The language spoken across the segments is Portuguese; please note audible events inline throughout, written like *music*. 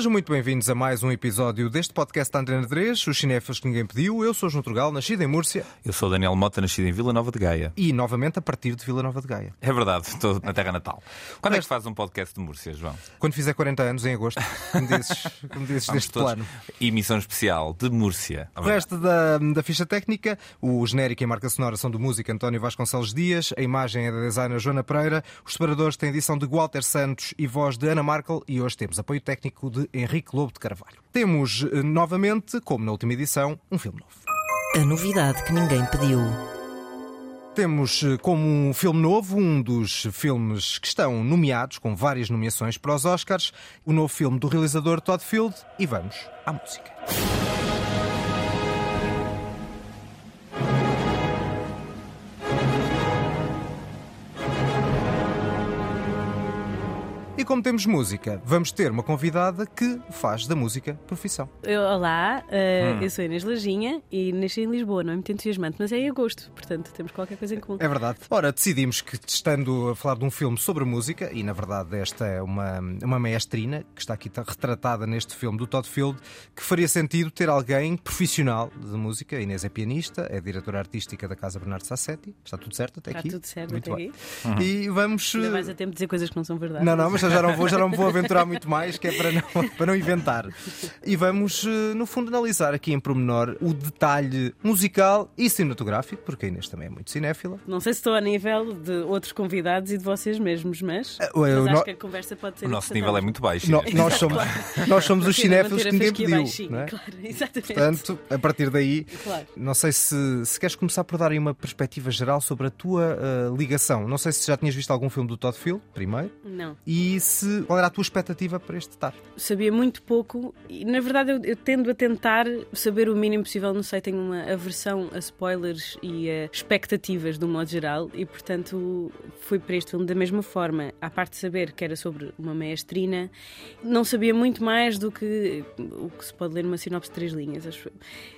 Sejam muito bem-vindos a mais um episódio deste podcast da Antena 3, os cinéfilos que ninguém pediu. Eu sou João Trugal, nascido em Múrcia. Eu sou Daniel Mota, nascido em Vila Nova de Gaia. E novamente a partir de Vila Nova de Gaia. É verdade, estou na terra natal. Quando é que faz um podcast de Múrcia, João? Quando fizer 40 anos, em agosto, como dizes, como dizes deste todos. plano. Emissão especial de Múrcia. O resto da, da ficha técnica, o genérico e a marca sonora são do músico António Vasconcelos Dias, a imagem é da designer Joana Pereira, os separadores têm edição de Walter Santos e voz de Ana Markel e hoje temos apoio técnico de Henrique Lobo de Carvalho. Temos eh, novamente, como na última edição, um filme novo. A novidade que ninguém pediu. Temos eh, como um filme novo um dos filmes que estão nomeados, com várias nomeações para os Oscars, o novo filme do realizador Todd Field. E vamos à música. E como temos música, vamos ter uma convidada que faz da música profissão. Olá, uh, eu sou Inês Lajinha e nasci em Lisboa, não é muito entusiasmante, mas é em agosto, portanto temos qualquer coisa em comum. É verdade. Ora, decidimos que, estando a falar de um filme sobre música, e na verdade esta é uma, uma maestrina que está aqui retratada neste filme do Todd Field, que faria sentido ter alguém profissional de música. A Inês é pianista, é diretora artística da Casa Bernardo Sassetti. Está tudo certo até Está aqui? tudo certo Muito até bem. aqui. E vamos. Ainda vais a tempo de dizer coisas que não são verdade. Não, não, mas já não vou, já não me vou aventurar muito mais, que é para não, *laughs* para não inventar. E vamos, eh, no fundo, analisar aqui em pormenor o detalhe musical e cinematográfico, porque a Inês também é muito cinéfila. Não sei se estou a nível de outros convidados e de vocês mesmos, mas, Eh, mas acho no- que a conversa pode ser O nosso nível é muito baixo. No- nós, somos, *laughs* nós somos os cinéfilos que ninguém pediu. baixinho, não é? Claro, *laughs* exatamente. Portanto, a partir daí, Claro. não sei se, se queres começar por dar aí uma perspectiva geral sobre a tua eh, ligação. Não sei se já tinhas visto algum filme do Todd Field, primeiro, Não. e se qual era a tua expectativa para este estar. sabia muito pouco e na verdade eu, eu tendo a tentar saber o mínimo possível, não sei, tenho uma aversão a spoilers e a expectativas de um modo geral e portanto fui para este filme da mesma forma, à parte de saber que era sobre uma maestrina, não sabia muito mais do que o que se pode ler numa sinopse de três linhas, acho.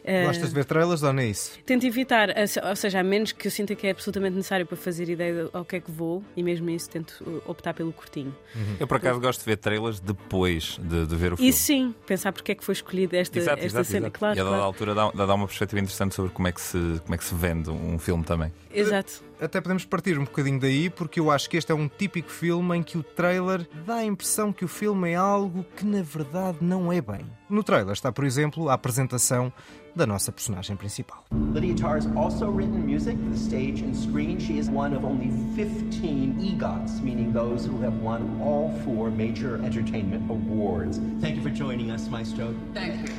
Eh, Gostas de ver trailers ou nem isso? Tento evitar, ou seja, a menos que eu sinta que é absolutamente necessário para fazer ideia ao que é que vou, e mesmo isso tento uh, optar pelo curtinho. Eu, por acaso, gosto de ver trailers depois de, de ver o filme. E sim, pensar porque é que foi escolhida esta, Exato, esta exato, cena, exato. claro. e a dada claro. altura dá, dá uma perspectiva interessante sobre como é, que se, como é que se vende um filme também. Exato. Até podemos partir um bocadinho daí, porque eu acho que este é um típico filme em que o trailer dá a impressão que o filme é algo que na verdade não é bem. No trailer está, por exemplo, a apresentação da nossa personagem principal. Lydia Tarr has also written music for the stage and screen. She is one of only 15 EGOTs, meaning those who have won all four major entertainment awards. Thank you for joining us, Maestro. Aqui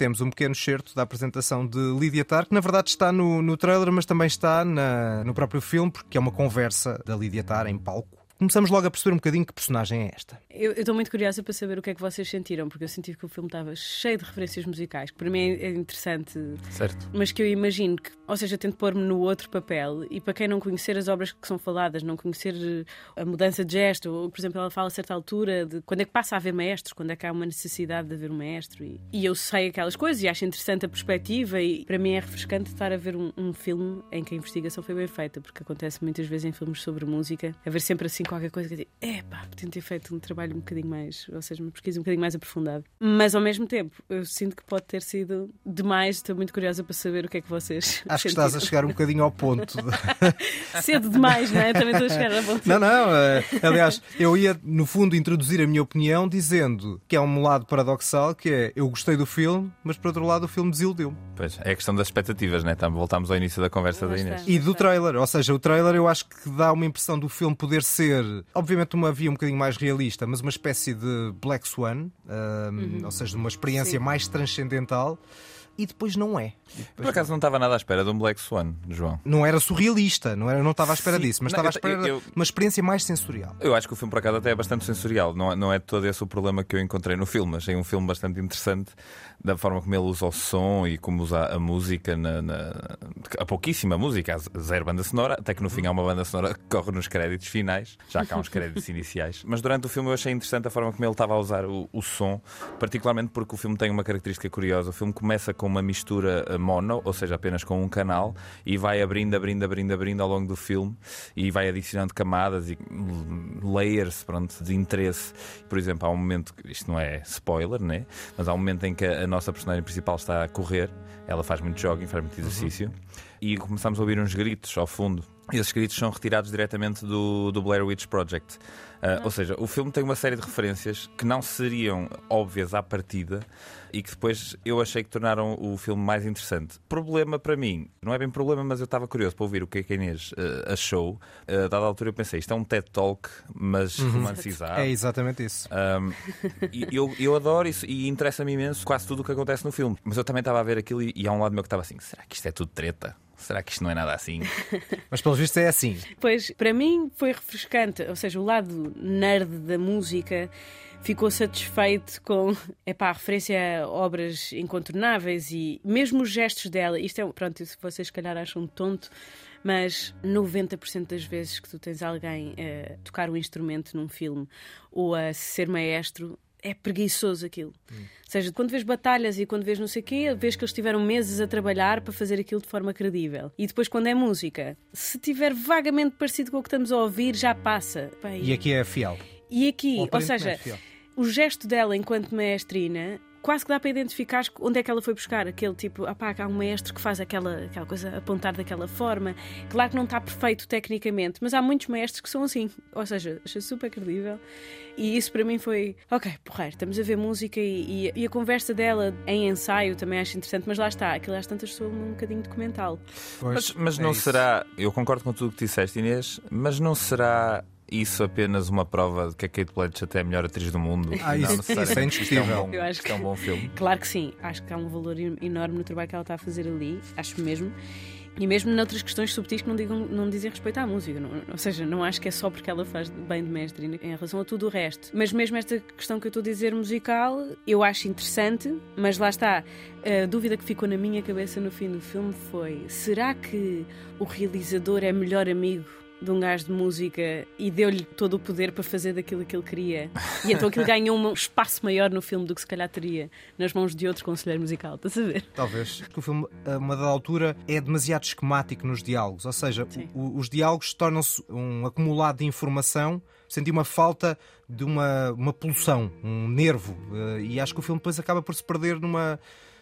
temos um pequeno excerto da apresentação de Lydia Tarr, que na verdade está no, no trailer, mas também está na- no próprio filme, porque é uma conversa da Lydia Tarr em palco. Começamos logo a perceber um bocadinho que personagem é esta. Eu estou muito curiosa para saber o que é que vocês sentiram, porque eu senti que o filme estava cheio de referências musicais, que para mim é é interessante, Certo. mas que eu imagino que, ou seja, eu tento pôr-me no outro papel, e para quem não conhecer as obras que são faladas, não conhecer eh, a mudança de gesto, ou, por exemplo, ela fala a certa altura de quando é que passa a haver maestros, quando é que há uma necessidade de haver um maestro, e, e eu sei aquelas coisas e acho interessante a perspectiva, e para mim é refrescante estar a ver um, um filme em que a investigação foi bem feita, porque acontece muitas vezes em filmes sobre música, haver sempre assim qualquer coisa que eu digo, epá, podiam ter feito um trabalho um bocadinho mais, ou seja, uma pesquisa um bocadinho mais aprofundada. Mas ao mesmo tempo, eu sinto que pode ter sido demais, estou muito curiosa para saber o que é que vocês. Acho que estás a sentiram. chegar um bocadinho ao ponto. de- *laughs* Cedo demais, não é? Também estou a chegar a ponto. Não, não. eh, aliás, eu ia, no fundo, introduzir a minha opinião dizendo que é um lado paradoxal, que é eu gostei do filme, mas por outro lado o filme desiludeu-me. Pois, é a questão das expectativas, né? Tam- Voltámos ao início da conversa da. Inês. E do trailer, ou seja, o trailer eu acho que dá uma impressão do filme poder ser, obviamente, uma via um bocadinho mais realista, mas uma espécie de Black Swan, ahm, ou seja, uma experiência Sim. mais transcendental, e depois não é. Depois Por acaso não estava nada à espera de um Black Swan, João. Não era surrealista, não, era, não estava à espera Sim. disso, mas Não, estava à eu- espera eu- de uma experiência mais sensorial. Eu acho que o filme, por acaso, até é bastante sensorial. Não, é- não é todo esse o problema que eu encontrei no filme. Achei um filme bastante interessante da forma como ele usa o som e como usa a música, na, na- a pouquíssima música, a zero banda sonora, até que no fim há uma banda sonora que corre nos créditos finais, já que há uns créditos *laughs* iniciais. Mas durante o filme eu achei interessante a forma como ele estava a usar o, o som, particularmente porque o filme tem uma característica curiosa. O filme começa com uma mistura eh, mono, ou seja, apenas com um canal, e vai abrindo, abrindo, abrindo, abrindo ao longo do filme e vai adicionando camadas e layers pronto, de interesse. Por exemplo, há um momento, isto não é spoiler, né? mas há um momento em que a nossa personagem principal está a correr, ela faz muito jogging, faz muito exercício, uhum. e começamos a ouvir uns gritos ao fundo. E esses gritos são retirados diretamente do, do Blair Witch Project. Uh, ou seja, o filme tem uma série de referências que não seriam óbvias à partida e que depois eu achei que tornaram o filme mais interessante. Problema para mim, não é bem problema, mas eu estava curioso para ouvir o que é que a Inês uh, achou. Uh, dada a altura eu pensei, isto é um TED Talk, mas uhum. romancizado. É exatamente isso. Um, e eu, eu adoro isso e interessa-me imenso quase tudo o que acontece no filme. Mas eu também estava a ver aquilo e, e há um lado meu que estava assim: será que isto é tudo treta? Será que isto não é nada assim? *laughs* Mas pelo visto é assim. Pois, para mim foi refrescante. Ou seja, o lado nerd da música ficou satisfeito com *laughs* epá, a referência a obras incontornáveis e mesmo os gestos dela. Isto é, pronto, se vocês se calhar acham tonto, mas 90% das vezes que tu tens alguém a tocar um instrumento num filme ou a ser maestro, é preguiçoso aquilo. Hum. Ou seja, quando vês batalhas e quando vês não sei o quê, vês que eles tiveram meses a trabalhar para fazer aquilo de forma credível. E depois, quando é música, se tiver vagamente parecido com o que estamos a ouvir, já passa. Bem, e aqui é fiel. E aqui, ou, seja, é o gesto dela enquanto maestrina quase que dá para identificar onde é que ela foi buscar aquele tipo, ah pá, há um mestre que faz aquela, aquela coisa, apontar daquela forma. Claro que não está perfeito tecnicamente, mas há muitos mestres que são assim. Ou seja, achei super credível. E isso para mim foi, ok, porreiro, estamos a ver música e, e, e, a conversa dela em ensaio também acho interessante, mas lá está, aquilo às tantas soa um bocadinho documental. Pois, mas, mas é não isso. será, eu concordo com tudo o que disseste, Inês, mas não será isso apenas uma prova de que a Kate Blanchett é a melhor atriz do mundo. Ah, isso, não, isso é indiscutível. É um bom, Eu acho que é um bom filme. Claro que sim. Acho que há um valor enorme no trabalho que ela está a fazer ali. Acho mesmo. E mesmo noutras questões subtis que não, digam, não dizem respeito à música. Não, ou seja, não acho que é só porque ela faz bem de mestre em relação a tudo o resto. Mas mesmo esta questão que eu estou a dizer musical, eu acho interessante, mas lá está. A dúvida que ficou na minha cabeça no fim do filme foi: será que o realizador é melhor amigo de um gajo de música e deu-lhe todo o poder para fazer daquilo que ele queria. E então aquilo ganhou um espaço maior no filme do que se calhar teria nas mãos de outro conselheiro musical. Estás a ver? Talvez. Que o filme, a uma dada altura, é demasiado esquemático nos diálogos. Ou seja, o, os diálogos tornam-se um acumulado de informação. Senti uma falta de uma, uma pulsão, um nervo. Eh, e acho que o filme depois acaba por se perder numa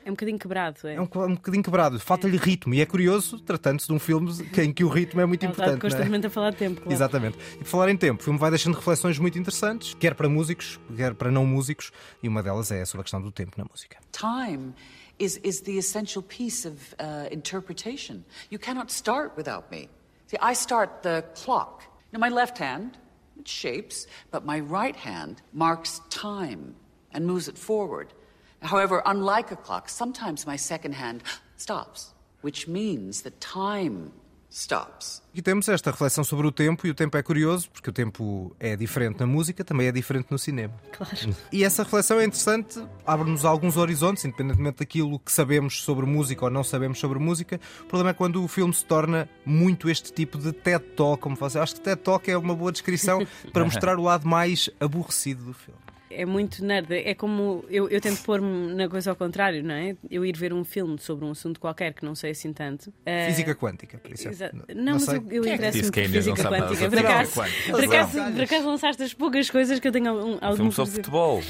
é um bocadinho quebrado. É, é um, um bocadinho quebrado. Falta-lhe é. ritmo. E é curioso, tratando-se de um filme em que o ritmo é muito Ele importante. Está é? constantemente é? a falar de tempo. Claro. Exatamente. E por falar em tempo, o filme vai deixando reflexões muito interessantes, quer para músicos, quer para não músicos, e uma delas é sobre a questão do tempo na música. Time is, is the essential piece of uh, interpretation. You cannot start without me. See, I start the clock. Now, my left hand, it shapes, but my right hand marks time and moves it forward. However, unlike a clock, sometimes my second hand stops, which means that time stops. E temos esta reflexão sobre o tempo, e o tempo é curioso, porque o tempo é diferente na música, também é diferente no cinema. Claro. E essa reflexão é interessante, abre-nos alguns horizontes, independentemente daquilo que sabemos sobre música ou não sabemos sobre música. O problema é quando o filme se torna muito este tipo de TED Talk, como você. Acho que TED Talk é uma boa descrição *laughs* para mostrar o lado mais aborrecido do filme é muito nerd. É como eu, eu tento pôr-me na coisa ao contrário, não é? Eu ir ver um filme sobre um assunto qualquer que não sei assim tanto. Uh... Física quântica, por isso. Não, não, mas eu, eu é interesso-me por física quântica. Por acaso, por, acaso, por acaso lançaste as poucas coisas que eu tenho algum. Um filme sobre futebol.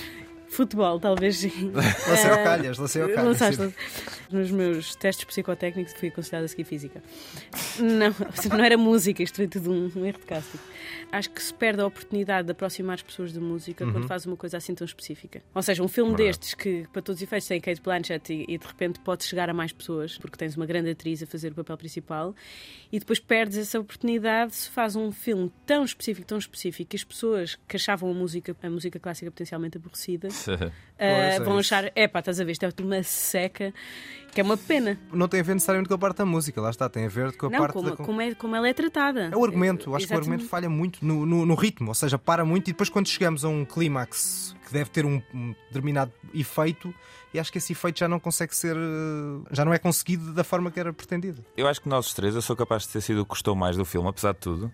Futebol, talvez sim. Lancei ao calhas, lancei ao calhas. Lançaste. Nos meus testes psicotécnicos fui considerada a seguir física. Não, *laughs* não era música, isto foi tudo um, um erro de casting acho que se perde a oportunidade de aproximar as pessoas de música uhum. quando faz uma coisa assim tão específica. Ou seja, um filme Verdade. destes que, para todos os efeitos, tem Kate Blanchett e, e, de repente pode chegar a mais pessoas, porque tens uma grande atriz a fazer o papel principal, e depois perdes essa oportunidade se faz um filme tão específico, tão específico, que as pessoas que achavam a música, a música clássica potencialmente aborrecida, uh, vão achar, é pá, estás a ver, isto é uma seca que é uma pena. Não tem a ver necessariamente com a parte da música, lá está, tem a ver com a não, parte como, da... como, é, como ela é tratada. É o argumento, acho Exatamente. que o argumento falha muito no, no, no, ritmo, ou seja, para muito e depois quando chegamos a um clímax que deve ter um, um determinado efeito e acho que esse efeito já não consegue ser, eh, já não é conseguido da forma que era pretendido. Eu acho que nós três, eu sou capaz de ter sido o que gostou mais do filme, apesar de tudo.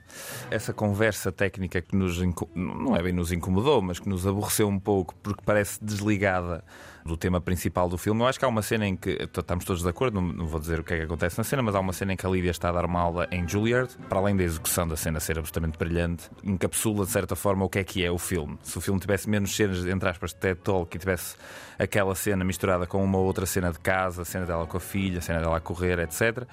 Essa conversa técnica que nos não é bem nos incomodou, mas que nos aborreceu um pouco porque parece desligada do tema principal do filme. Eu acho que há uma cena em que estamos todos de acordo, não, vou dizer o que é que acontece na cena, mas há uma cena em que a Lídia está a dar uma aula em Juilliard, para além da execução da cena ser absolutamente brilhante, encapsula de certa forma o que é que é o filme. Se o filme tivesse menos cenas, entre aspas, de TED Talk e tivesse aquela cena misturada com uma outra cena de casa, a cena dela com a filha, a cena dela a correr, etc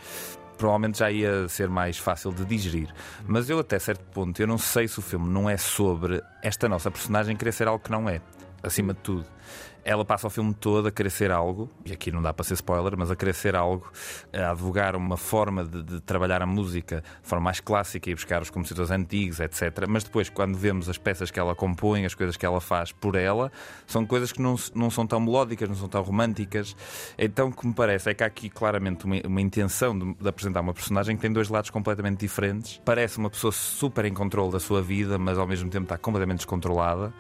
provavelmente já ia ser mais fácil de digerir. Mas eu, até certo ponto, eu não sei se o filme não é sobre esta nossa personagem querer ser algo que não é, acima de tudo ela passa o filme todo a ser algo, e aqui não dá para ser spoiler, mas a ser algo, a advogar uma forma de, de trabalhar a música de forma mais clássica e buscar os compositores antigos, etc. Mas depois, quando vemos as peças que ela compõe, as coisas que ela faz por ela, são coisas que não, não são tão melódicas, não são tão românticas. Então, o que me parece é que há aqui claramente uma, uma intenção de, de apresentar uma personagem que tem dois lados completamente diferentes. Parece uma pessoa super em controle da sua vida, mas ao mesmo tempo está completamente descontrolada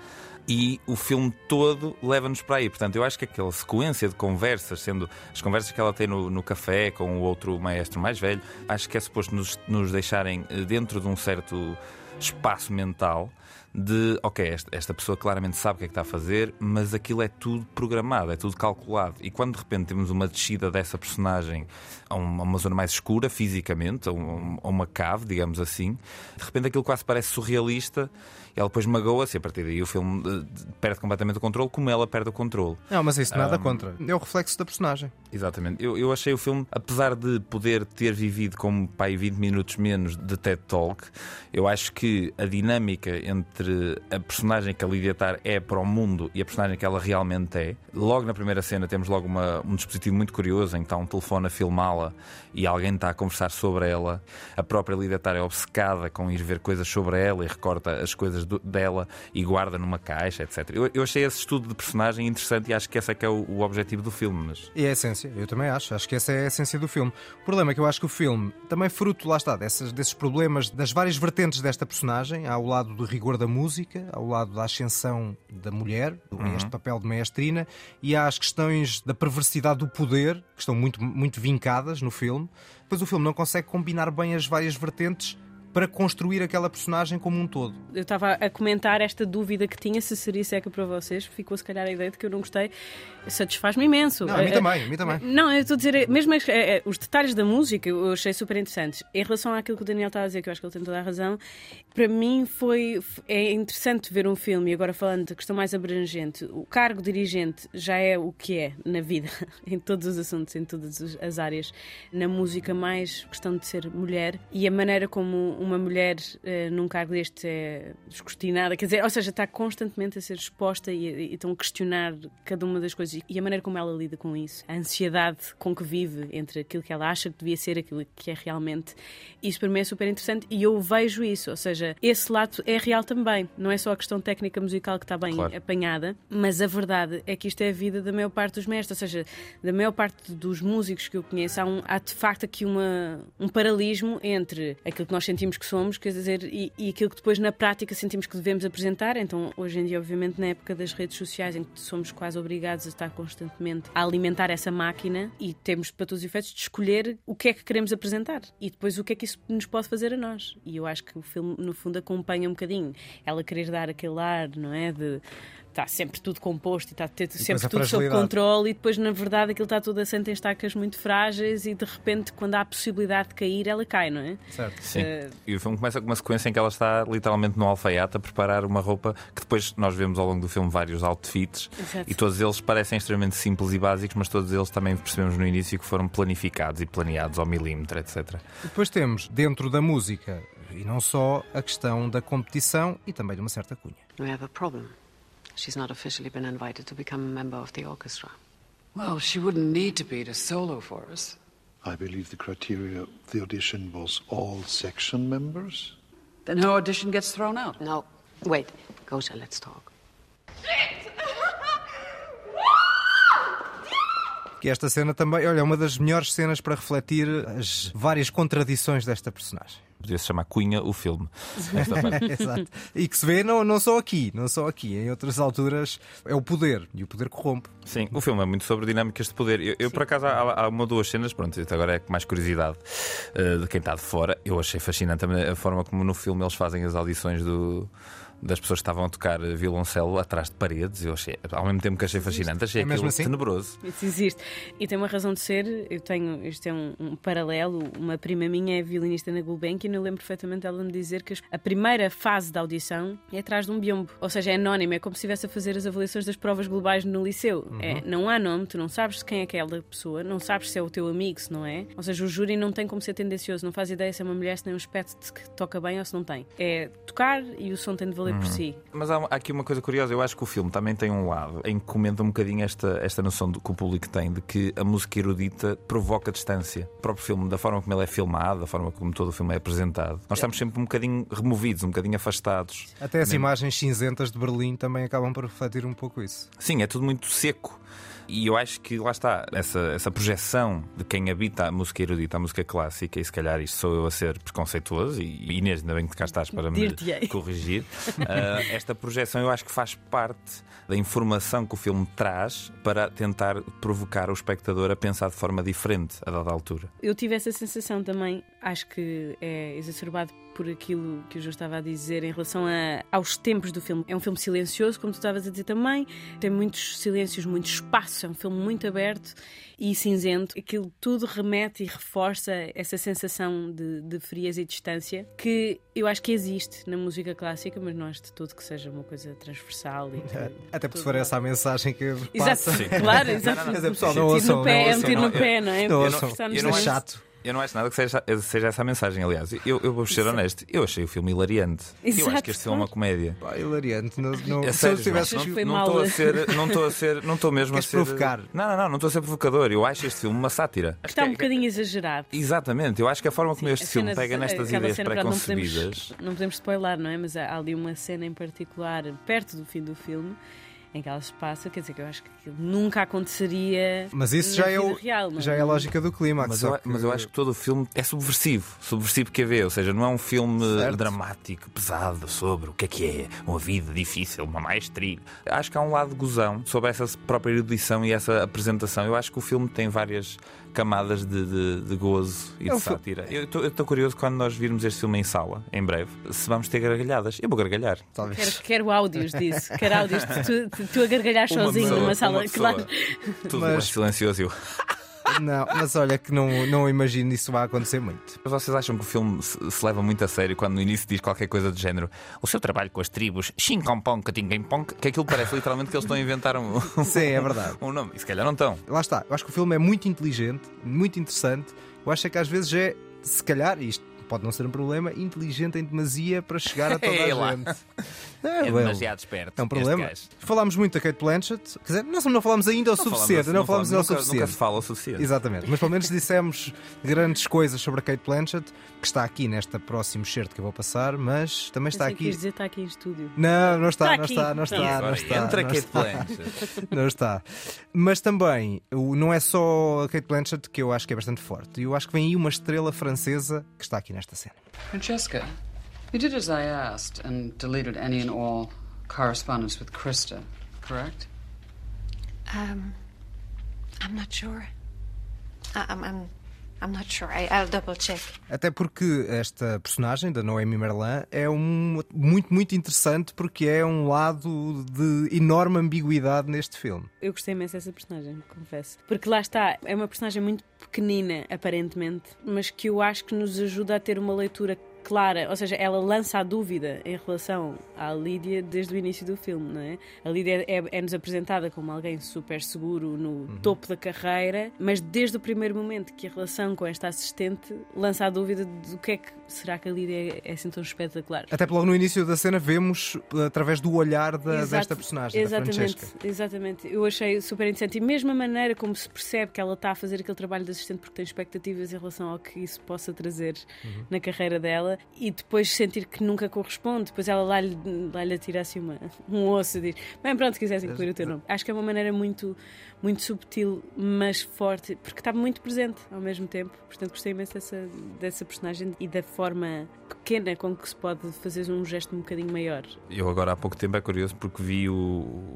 e o filme todo leva-nos para aí. Portanto, eu acho que aquela sequência de conversas, sendo as conversas que ela tem no, no café com o outro maestro mais velho, acho que é suposto nos, nos deixarem eh, dentro de um certo espaço mental de, ok, esta, esta, pessoa claramente sabe o que é que está a fazer, mas aquilo é tudo programado, é tudo calculado. E quando de repente temos uma descida dessa personagem a uma, a uma zona mais escura, fisicamente, a, um, a uma cave, digamos assim, de repente aquilo quase parece surrealista ela depois magoa-se e a partir daí o filme eh, perde completamente o controle, como ela perde o controle. Não, mas isso nada um, contra. É o reflexo da personagem. Exatamente. Eu, eu achei o filme, apesar de poder ter vivido como pai 20 minutos menos de TED Talk, eu acho que a dinâmica entre a personagem que a Lydia Tar é para o mundo e a personagem que ela realmente é. Logo na primeira cena temos logo uma, um dispositivo muito curioso em que está um telefone a filmá-la e alguém está a conversar sobre ela. A própria Lydia Tar é obcecada com ir ver coisas sobre ela e recorta as coisas do, dela e guarda numa caixa, etc. Eu, eu, achei esse estudo de personagem interessante e acho que esse é que é o, o objetivo do filme. Mas... E é a essência, eu também acho. Acho que essa é a essência do filme. O problema é que eu acho que o filme, também fruto, lá está, dessas, desses problemas, das várias vertentes desta personagem, ao lado do rigor da música, ao lado da ascensão da mulher, uhum. este papel de maestrina, e há as questões da perversidade do poder, que estão muito, muito vincadas no filme. Depois o filme não consegue combinar bem as várias vertentes para construir aquela personagem como um todo. Eu estava a comentar esta dúvida que tinha se seria seca para vocês, ficou se calhar a ideia de que eu não gostei, satisfaz-me imenso. Não, a mim é, também, a mim também. Não, eu estou a dizer, mesmo é, é, os detalhes da música eu achei super interessantes. Em relação àquilo que o Daniel está a dizer, que eu acho que ele tem toda a razão, para mim foi é interessante ver um filme, e agora falando da questão mais abrangente, o cargo dirigente já é o que é na vida, *laughs* em todos os assuntos, em todas as áreas. Na música, mais questão de ser mulher e a maneira como uma mulher uh, num cargo deste é descortinada, quer dizer, ou seja, está constantemente a ser exposta e, e estão a questionar cada uma das coisas e a maneira como ela lida com isso, a ansiedade com que vive entre aquilo que ela acha que devia ser, aquilo que é realmente. Isso para mim é super interessante e eu vejo isso, ou seja, esse lado é real também, não é só a questão técnica musical que está bem claro. apanhada, mas a verdade é que isto é a vida da maior parte dos mestres, ou seja, da maior parte dos músicos que eu conheço, há, um, há de facto aqui uma, um paralelismo entre aquilo que nós sentimos que somos, quer dizer, e, e aquilo que depois na prática sentimos que devemos apresentar. Então, hoje em dia, obviamente, na época das redes sociais, em que somos quase obrigados a constantemente a alimentar essa máquina e temos, para todos os efeitos, de escolher o que é que queremos apresentar e depois o que é que isso nos pode fazer a nós. E eu acho que o filme, no fundo, acompanha um bocadinho ela querer dar aquele ar, não é? De está sempre tudo composto e está ter sempre tudo sob controle e depois na verdade aquilo está tudo assente em estacas muito frágeis e de repente quando há a possibilidade de cair ela cai, não é? Certo. Sim. Uh... E o filme começa com uma sequência em que ela está literalmente no alfaiate a preparar uma roupa que depois nós vemos ao longo do filme vários outfits Exato. e todos eles parecem extremamente simples e básicos, mas todos eles também percebemos no início que foram planificados e planeados ao milímetro, etc. Depois temos dentro da música e não só a questão da competição e também de uma certa cunha. We have a problem. She's not officially been invited to become a member of the orchestra. Well, she wouldn't need to be to solo for us. I believe the criteria of the audition was all section members. Then her audition gets thrown out. No. Wait. Gosha, let's talk. Que *laughs* esta cena também, olha, é uma das melhores cenas para refletir as várias contradições desta personagem. Podia-se chamar Cunha o filme. *laughs* Exato. E que se vê não, não só aqui, não só aqui, em outras alturas é o poder e o poder corrompe. Sim, o filme é muito sobre dinâmicas de poder. Eu, eu, por acaso, há, há uma ou duas cenas, pronto, isto agora é mais curiosidade eh, de quem está de fora. Eu achei fascinante também a forma como no filme eles fazem as audições do- das pessoas que estavam a tocar violoncelo atrás de paredes. Eu achei, ao mesmo tempo que achei fascinante, achei É aquilo assim? tenebroso. Isso existe. E tem uma razão de ser. Eu tenho, isto é um, um paralelo. Uma prima minha é violinista na Gulbenkian e eu lembro perfeitamente dela me dizer que a primeira fase da audição é atrás de um biombo. Ou seja, é anónimo, é como se estivesse a fazer as avaliações das provas globais no liceu. É, não há nome, tu não sabes quem é aquela pessoa, não sabes se é o teu amigo, se não é. Ou seja, o júri não tem como ser tendencioso, não faz ideia se é uma mulher, se tem um aspecto que toca bem ou se não tem. É tocar e o som tem de valer por si. Mas há, há aqui uma coisa curiosa, eu acho que o filme também tem um lado em que comenta um bocadinho esta, esta noção do, que o público tem de que a música erudita provoca distância. O próprio filme, da forma como ele é filmado, da forma como todo o filme é apresentado, nós estamos sempre um bocadinho removidos, um bocadinho afastados. Até as imagens cinzentas de Berlim também acabam por refletir um pouco isso. Sim, é tudo muito seco. E eu acho que lá está, essa, essa projeção de quem habita a música erudita, a música clássica, e se calhar isto sou eu a ser preconceituoso, e Inês, ainda bem que cá estás para me *laughs* corrigir. Ah, esta projeção eu acho que faz parte da informação que o filme traz para tentar provocar o espectador a pensar de forma diferente a dada altura. Eu tive essa sensação também, acho que é exacerbado por aquilo que o João estava a dizer em relação a- aos tempos do filme. É um filme silencioso, como tu estavas a dizer também, tem muitos silêncios, muito espaço, é um filme muito aberto e cinzento. Aquilo tudo remete e reforça essa sensação de, de frieza e distância que eu acho que existe na música clássica, mas não acho de todo que seja uma coisa transversal. E que Até porque se for essa a mensagem que Exato, passa. claro, exato. Quer dizer, pessoal, Um não tiro no ouçam, pé, não é um ouçam, tiro no não, pé, não é? Não Porque ouçam. reforçar-nos eu não é muito. chato. Eu não acho nada que seja, seja essa a mensagem, aliás. Eu, eu vou ser honesto, eu achei o filme hilariante. eu acho Exato, que este filme é uma comédia. Pá, hilariante. Não, não, É se sério, eu tivesse. Que não mal? estou a ser, não estou a ser, não estou mesmo Queres a ser provocar? Não, não, não, não estou a ser provocador. Eu acho este filme uma sátira. Acho Está que um é- bocadinho exagerado. Exatamente, eu acho que a forma como A este filme pega nestas ideias claro, não pré-concebidas. podemos, não podemos spoiler, não é? Mas há ali uma cena em particular, perto do fim do filme, em que ela se passa, quer dizer que eu acho que aquilo nunca aconteceria. Mas isso na já é, o, real, não já é a lógica do clímax. Mas eu, mas eu acho que todo o filme é subversivo, subversivo que vê, ou seja, não é um filme Certo. dramático, pesado sobre o que é que é uma vida difícil, uma maestria. Acho que há um lado de gozão sobre essa própria erudição e essa apresentação. Eu acho que o filme tem várias camadas de, de- de gozo e de sátira. Eu estou curioso quando nós virmos este filme em sala, em breve, se vamos ter gargalhadas. Eu vou gargalhar. Talvez. Quero, quero áudios disso, quero áudios de tu, de tu a gargalhar Uma sozinho pessoa, numa sala. uma pessoa, Claro. Tudo Mas- mais silencioso. Não, mas olha que não, não imagino isso vai acontecer muito. Mas vocês acham que o filme se, se leva muito a sério quando no início diz qualquer coisa do género o seu trabalho com as tribos Xincampong, Catingampong, que aquilo parece literalmente que eles estão a inventar um, Sim, é verdade. um nome. E se calhar não estão. Lá está. Eu acho que o filme é muito inteligente, muito interessante. Eu acho é que às vezes é, se calhar, isto pode não ser um problema, inteligente em demasia para chegar a toda *laughs* É a lá. gente. Não, *laughs* É well, demasiado esperto. É um problema. Falámos muito da Kate Blanchett, quer dizer, nós não falámos ainda o Não suficiente, falamos- não, falámos ainda o nunca, suficiente. Nunca se fala o suficiente. Exatamente, mas pelo menos dissemos grandes coisas sobre a Kate Blanchett, que está aqui nesta próximo certo que eu vou passar, mas também está aqui. ias dizer está aqui em estúdio. Não, não está, Está não está, não Está. não está. entra não Kate está. Blanchett. *laughs* Não está. Mas também, não é só a Kate Blanchett que eu acho que é bastante forte. Eu acho que vem aí uma estrela francesa que está aqui nesta cena. Francesca, you did as I asked and deleted any and all correspondence with Krista, correct? Um, I'm not sure. I, I'm, I'm, I'm not sure. I'll double check. Até porque esta personagem, da Noemi Merlan, é um, muito, muito interessante porque é um lado de enorme ambiguidade neste filme. Eu gostei imenso dessa personagem, confesso. Porque lá está, é uma personagem muito pequenina, aparentemente, mas que eu acho que nos ajuda a ter uma leitura clara, ou seja, ela lança a dúvida em relação à Lídia desde o início do filme, não é? A Lídia é- é-nos apresentada como alguém super seguro no topo da carreira, mas desde o primeiro momento que a relação com esta assistente lança a dúvida do que é que será que a Lídia é, é assim tão espetacular. Até logo no início da cena vemos através do olhar da- Exato, desta personagem, da exatamente, Francesca. Exatamente, eu achei super interessante. E mesmo a maneira como se percebe que ela está a fazer aquele trabalho de assistente porque tem expectativas em relação ao que isso possa trazer Uhum. na carreira dela, dela e depois sentir que nunca corresponde. Depois ela lá lhe, lá lhe atira assim uma, um osso e diz: Bem, pronto, se quiseres incluir o teu nome. Acho que é uma maneira muito, muito subtil, mas forte, porque está muito presente ao mesmo tempo. Portanto, gostei imenso dessa, dessa personagem e da forma pequena com que se pode fazer um gesto um bocadinho maior. Eu agora há pouco tempo é curioso porque vi o,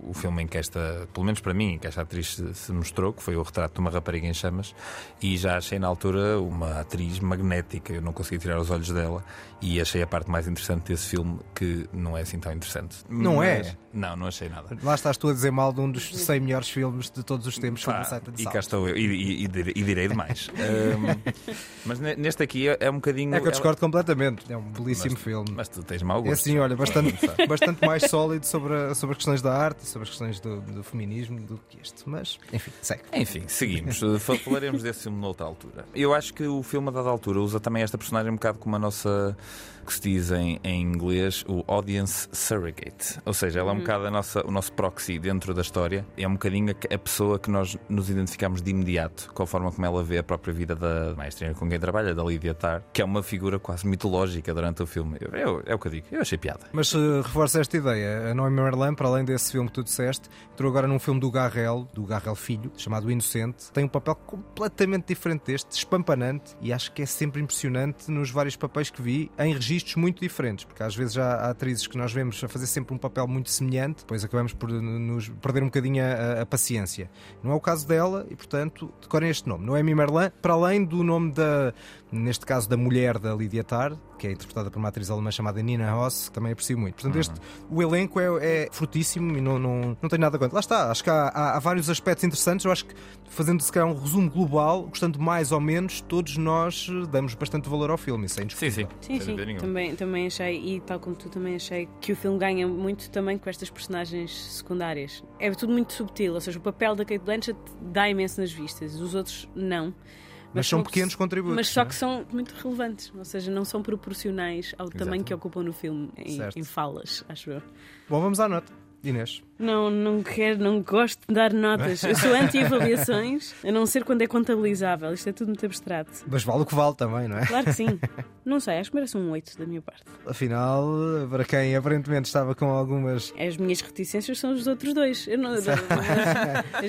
o filme em que esta, pelo menos para mim, em que esta atriz se, se mostrou, que foi o retrato de uma rapariga em chamas, e já achei na altura uma atriz magnética. Eu não consegui tirar os olhos dela e achei a parte mais interessante desse filme que não é assim tão interessante. Não Mas- é? Não, não achei nada. Lá estás tu a dizer mal de um dos 100 melhores filmes de todos os tempos sobre Pá, o site de e cá estou eu, e, e- e direi- demais. *laughs* Ahm, mas ne- neste aqui é, é um bocadinho. É que eu discordo completamente. É um belíssimo Mas- filme. Mas tu tens mau É gosto. assim, olha, bastante, *laughs* bastante mais sólido sobre, a- sobre as questões da arte sobre as questões do, do feminismo do que este. Mas, enfim, segue. Enfim, seguimos. *laughs* Fa- Falaremos desse filme noutra altura. Eu acho que o filme, a dada altura, usa também esta personagem um bocado como a nossa, que se diz em, em inglês, o audience surrogate. Ou seja, ela é um bocado a nossa, o nosso proxy dentro da história. É um bocadinho a, a pessoa que nós nos identificamos de imediato com a forma como ela vê a própria vida da maestra com quem trabalha, da Lydia Tarr, que é uma figura quase mitológica durante o filme. Eu, eu- é o que eu digo. Eu achei piada. Mas uh, reforça esta ideia. A Noemi Merlan, para além desse filme que tu disseste, entrou agora num filme do Garrel, do Garrel Filho, chamado Inocente. Tem um papel completamente diferente deste, espampanante, e acho que é sempre impressionante nos vários papéis que vi, em registros muito diferentes, porque às vezes já há atrizes que nós vemos a fazer sempre um papel muito semelhante, depois acabamos por nos perder um bocadinho a, a paciência. Não é o caso dela, e portanto, decorem este nome. Noemi Merlan, para além do nome da, neste caso, da mulher da Lydia Tarr, que é interpretada por uma atriz alemã chamada Nina Ross, que também aprecio muito. Portanto, este, o elenco é, é frutíssimo e não, não, não tem nada contra. Lá está, acho que há, há- há vários aspectos interessantes. Eu acho que, fazendo se calhar um resumo global, gostando mais ou menos, todos nós eh, damos bastante valor ao filme. Isso é Sim, indiscutível. sim. Sim, sim, nenhuma. também, também achei, e tal como tu também achei, que o filme ganha muito também com estas personagens secundárias. É tudo muito subtil, ou seja, o papel da Kate Blanchett dá imenso nas vistas, os outros não. Mas são pequenos contributos, Mas só é? que são muito relevantes, ou seja, não são proporcionais ao tamanho que ocupam no filme, em, em falas, acho eu. Bom, vamos à nota. Inês. Não, não quero, não gosto de dar notas. Eu sou anti-avaliações, a não ser quando é contabilizável. Isto é tudo muito abstrato. Mas vale o que vale também, não é? Claro que sim. *laughs* Não sei, acho que merece um 8 da minha parte. Afinal, para quem aparentemente estava com algumas. As minhas reticências são os outros dois. Eu não, *laughs* as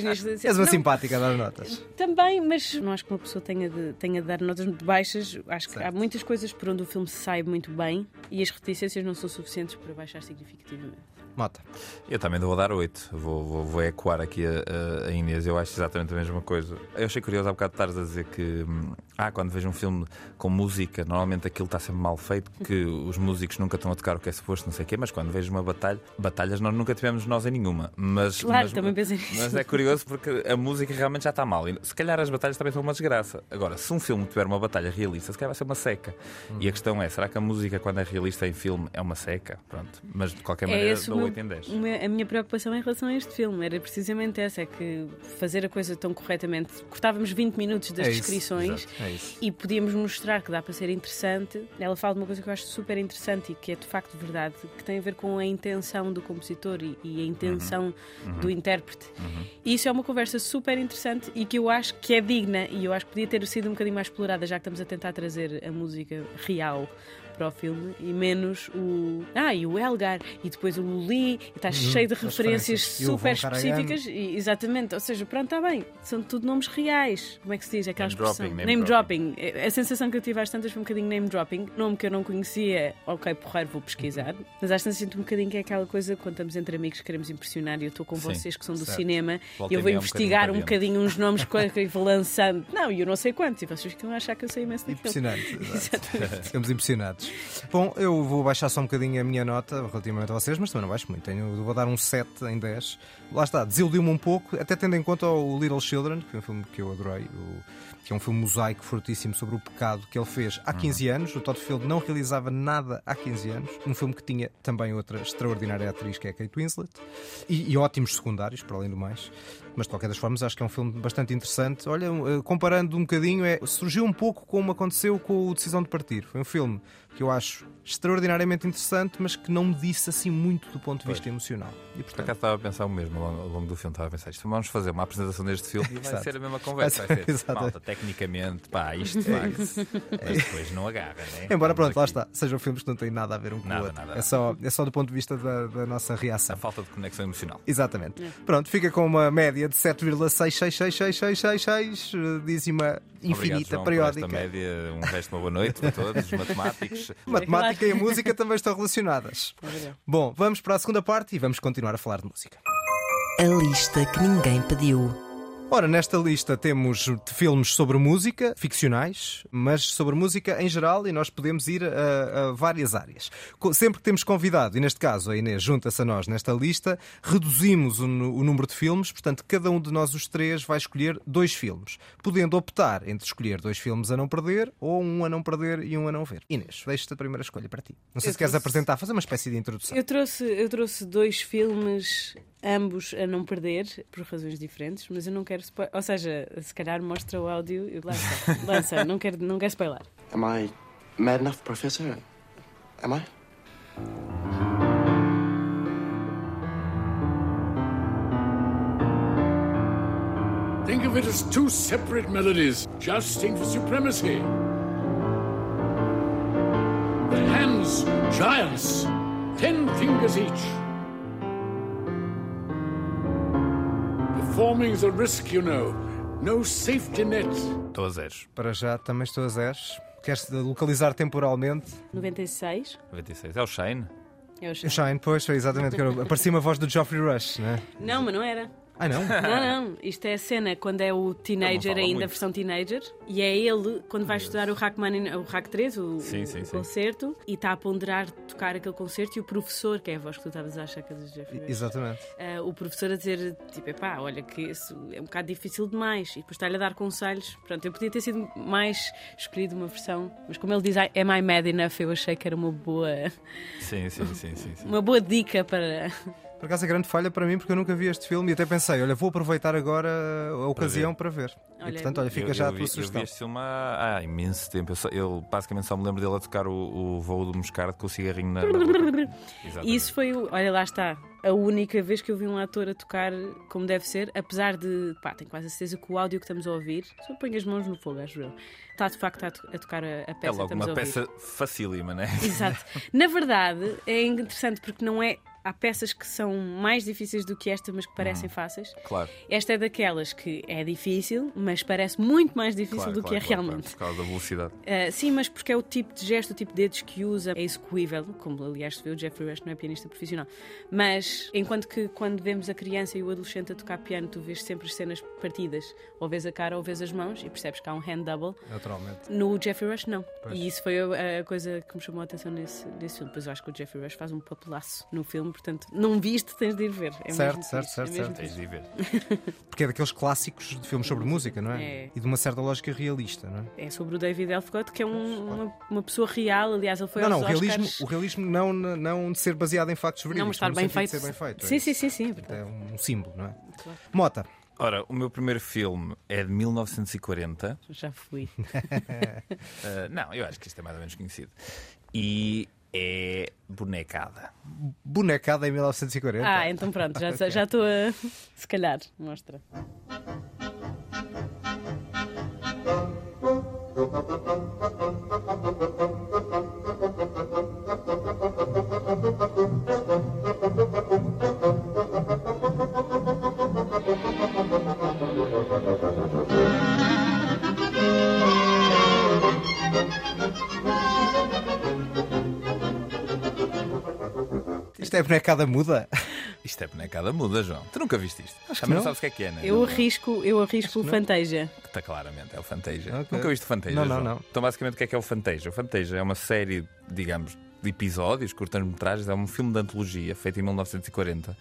minhas reticências. És uma não, simpática a dar notas. Também, mas não acho que uma pessoa tenha de, tenha de dar notas muito baixas. Acho que há muitas coisas por onde o filme se sai muito bem e as reticências não são suficientes para baixar significativamente. Mota. Eu também vou dar 8. Vou, vou, vou ecoar aqui a, a- Inês. Eu acho exatamente a mesma coisa. Eu achei curioso há bocado estares a dizer que hum, ah, quando vejo um filme com música, normalmente aquilo está sempre mal feito, que *laughs* os músicos nunca estão a tocar o que é suposto, não sei o quê, mas quando vejo uma batalha, batalhas nós nunca tivemos nós em nenhuma. Mas, Claro, mas, também pensei nisso. Mas é curioso porque a música realmente já está mal. E se calhar as batalhas também são uma desgraça. Agora, se um filme tiver uma batalha realista, se calhar vai ser uma seca. E a questão é: será que a música, quando é realista em filme, é uma seca? Pronto. Mas de qualquer É maneira, meu- 8 em 10. o meu- a minha preocupação em relação a este filme era precisamente essa: é que fazer a coisa tão corretamente. Cortávamos 20 minutos das É descrições é isso. e podíamos mostrar que dá para ser interessante. Ela fala de uma coisa que eu acho super interessante e que é de facto verdade, que tem a ver com a intenção do compositor e, e a intenção do intérprete. E isso é uma conversa super interessante e que eu acho que é digna e eu acho que podia ter sido um bocadinho mais explorada, já que estamos a tentar trazer a música real para o filme e menos o. Ah, e o Elgar e depois o Luli, e está cheio de as referências super específicas. E, exatamente, ou seja, pronto, está bem, são tudo nomes reais. Como é que se diz? Aquela Name expressão. dropping, name name dropping. A a sensação que eu tive às tantas foi um bocadinho name dropping. Nome que eu não conhecia, ok, porreiro, vou pesquisar. Mas às tantas sinto um bocadinho que é aquela coisa quando estamos entre amigos, queremos impressionar e eu estou com Sim, vocês que são do certo. cinema Volta e eu vou é um investigar um bocadinho bocadinho uns nomes *laughs* que eu vou lançando. Não, e eu não sei quantos, e vocês ficam a achar que eu sei imenso daquilo. Impressionante. *laughs* exato. Ficamos impressionados. Bom, eu vou baixar só um bocadinho a minha nota relativamente a vocês, mas também não baixo muito. Tenho, vou dar um 7 em 10. Lá está, desiludiu-me um pouco, até tendo em conta o Little Children, que foi um filme que eu adorei, o- que é um filme mosaico fortíssimo sobre o pecado que ele fez há 15 anos. O Todd Field não realizava nada há 15 anos. Um filme que tinha também outra extraordinária atriz, que é a Kate Winslet, e, e ótimos secundários, para além do mais. Mas de qualquer das formas, acho que é um filme bastante interessante. Olha, eh, comparando um bocadinho, é, surgiu um pouco como aconteceu com o Decisão de Partir. Foi um filme que eu acho extraordinariamente interessante, mas que não me disse assim muito do ponto de vista emocional. E Por portanto, acaso estava a pensar o mesmo ao longo, ao longo do filme. Estava a pensar isto. Vamos fazer uma apresentação deste filme e vai ser a mesma conversa. Vai ser- *laughs* malta, tecnicamente, pá, isto vai. *laughs* Mas depois não agarra, né? Embora, Estamos pronto, lá aqui. está. Sejam filmes que não têm nada a ver um com Nada, o outro. nada. É, só, é só do ponto de vista da, da nossa reação. A falta de conexão emocional. Exatamente. Pronto, fica com uma média de 7,66666, eh, dízima infinita, Obrigado, João, periódica. Por esta média, um resto de uma boa noite para todos, os matemáticos. *laughs* Matemática e a música também estão relacionadas. Bom, vamos para a segunda parte e vamos continuar a falar de música. A lista que ninguém pediu. Ora, nesta lista temos filmes sobre música, ficcionais, mas sobre música em geral, e nós podemos ir a, a várias áreas. Sempre que temos convidado, e neste caso a Inês junta-se a nós nesta lista, reduzimos o, o número de filmes, portanto, cada um de nós, os três, vai escolher dois filmes, podendo optar entre escolher dois filmes a não perder ou um a não perder e um a não ver. Inês, deixo-te a primeira escolha para ti. Não sei Eu se queres trouxe- apresentar, fazer uma espécie de introdução. Eu trouxe, eu trouxe dois filmes, ambos a não perder, por razões diferentes, mas eu não quero spoiler. Ou seja, se calhar mostra o áudio e lança. *laughs* lança, não quero, não quero spoiler. Am I mad enough, Professor? Am I? Think of it as two separate melodies jousting for supremacy. The hands, giants, ten fingers each. Performing's a risk, you know. No safety net. Estou a zeros. Para já também estou a zeros. Queres localizar temporalmente? 96 96. É o Shane? é o O Shine. Shine, pois, foi exatamente. que era- Aparecia uma voz do Geoffrey Rush, né? Não, mas não era. Ah, não? *laughs* Não, não. Isto é a cena quando é o teenager, ainda a muito. versão teenager, e é ele quando vai estudar o Rachmanin, o Rack 3, o, Sim, sim, o sim. concerto, e está a ponderar tocar aquele concerto, e o professor, que é a voz que tu estavas a achar que é do Jeffrey Exatamente. ah, o professor a dizer, tipo, epá, olha que isso é um bocado difícil demais, e depois está-lhe a dar conselhos. Pronto, eu podia ter sido mais escolhido uma versão, mas como ele diz, "I- am I mad enough? Eu achei que era uma boa, Sim, sim, sim, sim. sim. *laughs* uma boa dica para. Por acaso é grande falha para mim porque eu nunca vi este filme e até pensei, olha, vou aproveitar agora a ocasião para ver. E Olha, portanto, olha, fica Eu- já eu a tua vi, Eu sugestão. vi este filme há, há imenso tempo. Eu, só- eu basicamente só me lembro dele a tocar o, o voo do Moscardo com o cigarrinho na, na boca. *laughs* E isso foi o. Olha, lá está. A única vez que eu vi um ator a tocar como deve ser, apesar de. pá, tenho quase a certeza que o áudio que estamos a ouvir. Só põe as mãos no fogo, acho eu. Está de facto a, a tocar a, a peça É que logo estamos uma a ouvir. peça facílima, né? Exato. *laughs* Na verdade, é interessante porque não é. Há peças que são mais difíceis do que esta, mas que parecem fáceis. Claro. Esta é daquelas que é difícil, mas parece muito mais difícil claro, do claro, que é realmente. Por causa da velocidade. Uh, *laughs* sim, mas porque é o tipo de gesto, o tipo de dedos que usa, é execuível, como aliás se vê, o Jeffrey Rush não é pianista profissional. Mas enquanto que quando vemos a criança e o adolescente a tocar piano, tu vês sempre as cenas partidas, ou vês a cara ou vês as mãos e percebes que há um hand double. Naturalmente. No Jeffrey Rush, não. Pois. E isso foi a, a coisa que me chamou a atenção nesse, nesse filme. Pois eu acho que o Jeffrey Rush faz um papelaço no filme, portanto, não viste, tens de ir ver. É Certo, mesmo certo, certo, é mesmo certo. Tens de ir ver. *laughs* Porque é daqueles clássicos de filmes sobre música, não é? É. E de uma certa lógica realista, não é? É sobre o David Elfgott, que é um- uma, uma pessoa real. Aliás, ele foi não, aos não, o realismo, Oscars. o realismo não, não de ser baseado em factos verídicos, Não, mas estar bem feito. Ser bem feito. é Sim, isso. sim, sim, sim. é. É um símbolo, não é? Mota. Ora, o meu primeiro filme é de 1940. Já fui. Uh, *laughs* não, eu acho que isto é mais ou menos conhecido. E é Bonecada. Bonecada em 1940. Ah, então pronto, já já estou a. Se calhar, mostra. Isto é bonecada muda? Isto é bonecada muda, João. Tu nunca viste isto? Acho que Também não não. sabes o que é que é, né? Eu arrisco, eu arrisco o Fantasia. Está claramente, é o Fantasia. Ok. Nunca viste o Fantasia? Não, não, João? não. Então, basicamente, o que é que é o Fantasia? O Fantasia é uma série, digamos, de episódios, curtas-metragens, é um filme de antologia feito em 1940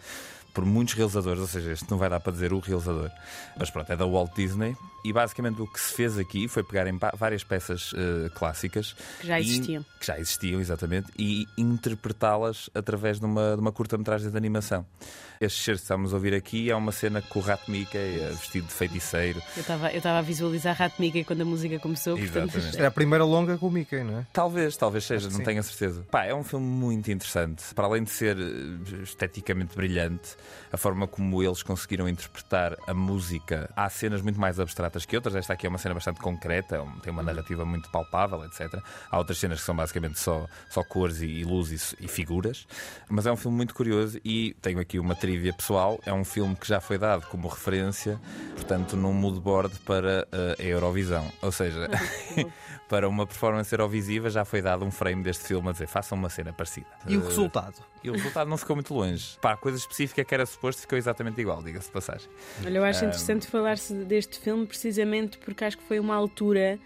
por muitos realizadores, ou seja, este não vai dar para dizer o realizador, mas pronto, é da Walt Disney. E basicamente o que se fez aqui foi pegar em várias peças eh, clássicas Que já e- existiam. que já existiam, exatamente, e interpretá-las através de uma, de uma curta-metragem de animação. Este cheiro que estamos a ouvir aqui é uma cena com o rato Mickey eh, vestido de feiticeiro. Eu estava eu estava a visualizar Rat Mickey quando a música começou, portanto. Exatamente. Isto é a primeira longa com o Mickey, não é? Talvez, talvez seja, não tenho a certeza. Pá, é um filme muito interessante. Para além de ser eh, esteticamente brilhante, a forma como eles conseguiram interpretar a música. Há cenas muito mais abstratas que outras. Esta aqui é uma cena bastante concreta, tem uma narrativa muito palpável, etc. Há outras cenas que são basicamente só, só cores e, e luzes e, e figuras. Mas é um filme muito curioso e tenho aqui uma trivia pessoal. É um filme que já foi dado como referência, portanto, num mood board para eh, a Eurovisão. Ou seja, *laughs* para uma performance eurovisiva já foi dado um frame deste filme a dizer façam uma cena parecida. E o Eh, resultado? E o resultado não ficou muito longe. Pá, coisa específica que era suposto ficou exatamente igual, diga-se de passagem. Olha, eu acho interessante falar-se deste filme precisamente porque acho que foi uma altura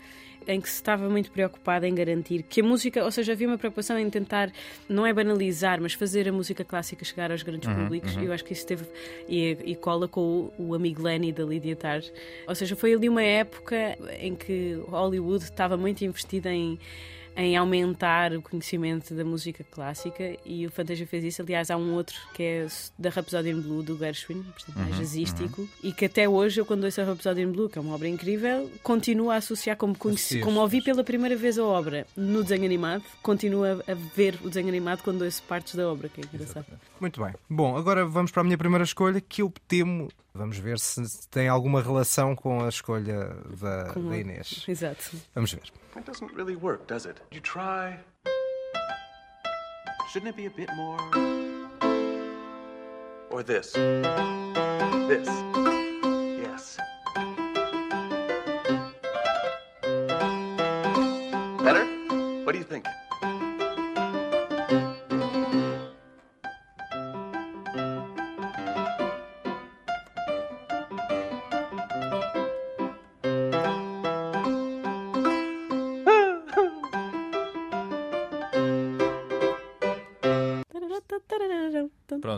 em que se estava muito preocupada em garantir que a música, ou seja, havia uma preocupação em tentar, não é banalizar, mas fazer a música clássica chegar aos grandes Uhum, públicos. uhum. Eu acho que isso teve e, e cola com o, o amigo Lenny da Lydia Tarr. Ou seja, foi ali uma época em que Hollywood estava muito investida em em aumentar o conhecimento da música clássica e o Fantasia fez isso. Aliás, há um outro que é da Rhapsody in Blue do Gershwin, portanto, mais Uhum, jazzístico, e que até hoje eu quando ouço a Rhapsody in Blue, que é uma obra incrível, continuo a associar como conheci, como ouvi pela primeira vez a obra no desenho animado, continuo a, a ver o desenho animado quando ouço partes da obra, que é engraçado. Muito bem. Bom, agora vamos para a minha primeira escolha, que eu temo. Vamos ver se tem alguma relação com a escolha da, Com da Inês. Exato. Vamos ver. It doesn't really work, does it? You try. Shouldn't it be a bit more? Or this? This?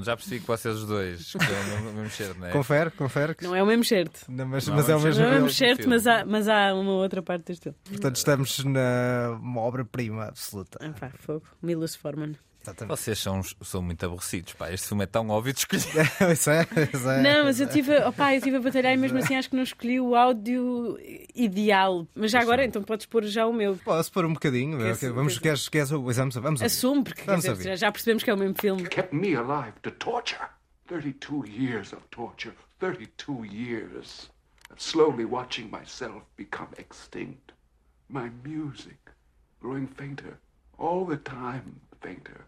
Pronto, já percebi que vocês os dois escolheram o mesmo cheiro, não é? Confere, confere. que- Não é o mesmo certo. Não, mas, Não, mas é o mesmo. Não é o mesmo certo, mas há, mas há uma outra parte deste filme. Portanto, estamos na obra-prima absoluta. Pá, fogo. Milos Forman. Exatamente. Vocês são, são muito aborrecidos, pá. Este filme é tão óbvio de escolher. *laughs* Isso é, isso é. Não, mas eu tive, opa, eu tive a batalhar e mesmo assim acho que não escolhi o áudio ideal. Mas já agora, então podes pôr já o meu. Posso pôr um bocadinho? Quer- Ok, Vamos, queres, queres, vamos, vamos, vamos. Assume, porque Vamos dizer, já- já percebemos que é o mesmo filme. kept me alive to torture. 32 years of torture. 32 years of slowly watching myself become extinct. My music growing fainter, all the time fainter,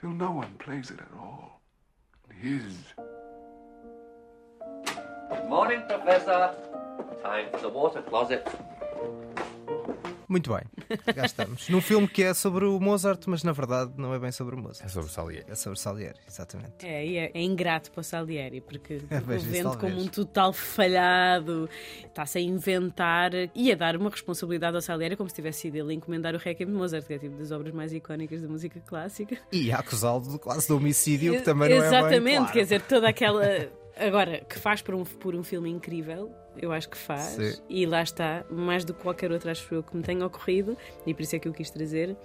till no one plays it at all. His. Good morning, Professor. Time for the water closet. Muito bem, cá estamos. Num filme que é sobre o Mozart, mas na verdade não é bem sobre o Mozart. É sobre o Salieri. É sobre Salieri, exatamente. É, e é, é ingrato para o Salieri, porque *laughs* É, o vende como um total falhado, está-se a inventar e a dar uma responsabilidade ao Salieri como se tivesse sido ele a encomendar o Requiem de Mozart, que é tipo das obras mais icónicas da música clássica. E a acusá-lo de quase de homicídio, que também não é bem. Exatamente, claro. quer dizer, toda aquela. Agora, que faz por um, por um filme incrível, eu acho que faz. Sim. E lá está, mais do que qualquer outro, acho eu, que me tenha ocorrido, e por isso é que eu quis trazer.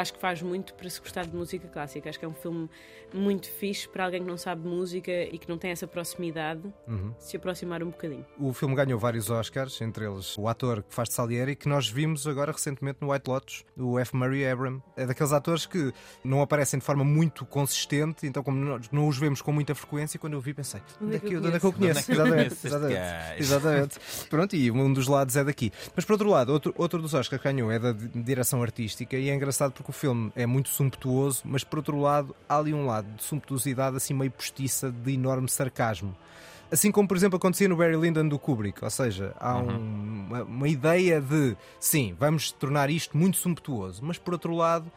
Acho que faz muito para se gostar de música clássica. Acho que é um filme muito fixe para alguém que não sabe música e que não tem essa proximidade, Uhum. se aproximar um bocadinho. O filme ganhou vários Oscars, entre eles o ator que faz de Salieri, que nós vimos agora recentemente no White Lotus, o F. Murray Abram. É daqueles atores que não aparecem de forma muito consistente, então, como nós não os vemos com muita frequência, quando eu vi, pensei: onde é que eu, onde é que eu conheço? É Exatamente, exatamente, exatamente. Pronto, e um dos lados é daqui. Mas por outro lado, outro, outro dos Oscars que ganhou é da di- direção artística, e é engraçado porque o filme é muito sumptuoso, mas por outro lado, há ali um lado de sumptuosidade assim meio postiça, de enorme sarcasmo. Assim como, por exemplo, acontecia no Barry Lyndon do Kubrick. Ou seja, há Uhum. um- uma, uma ideia de, sim, vamos tornar isto muito sumptuoso, mas por outro lado,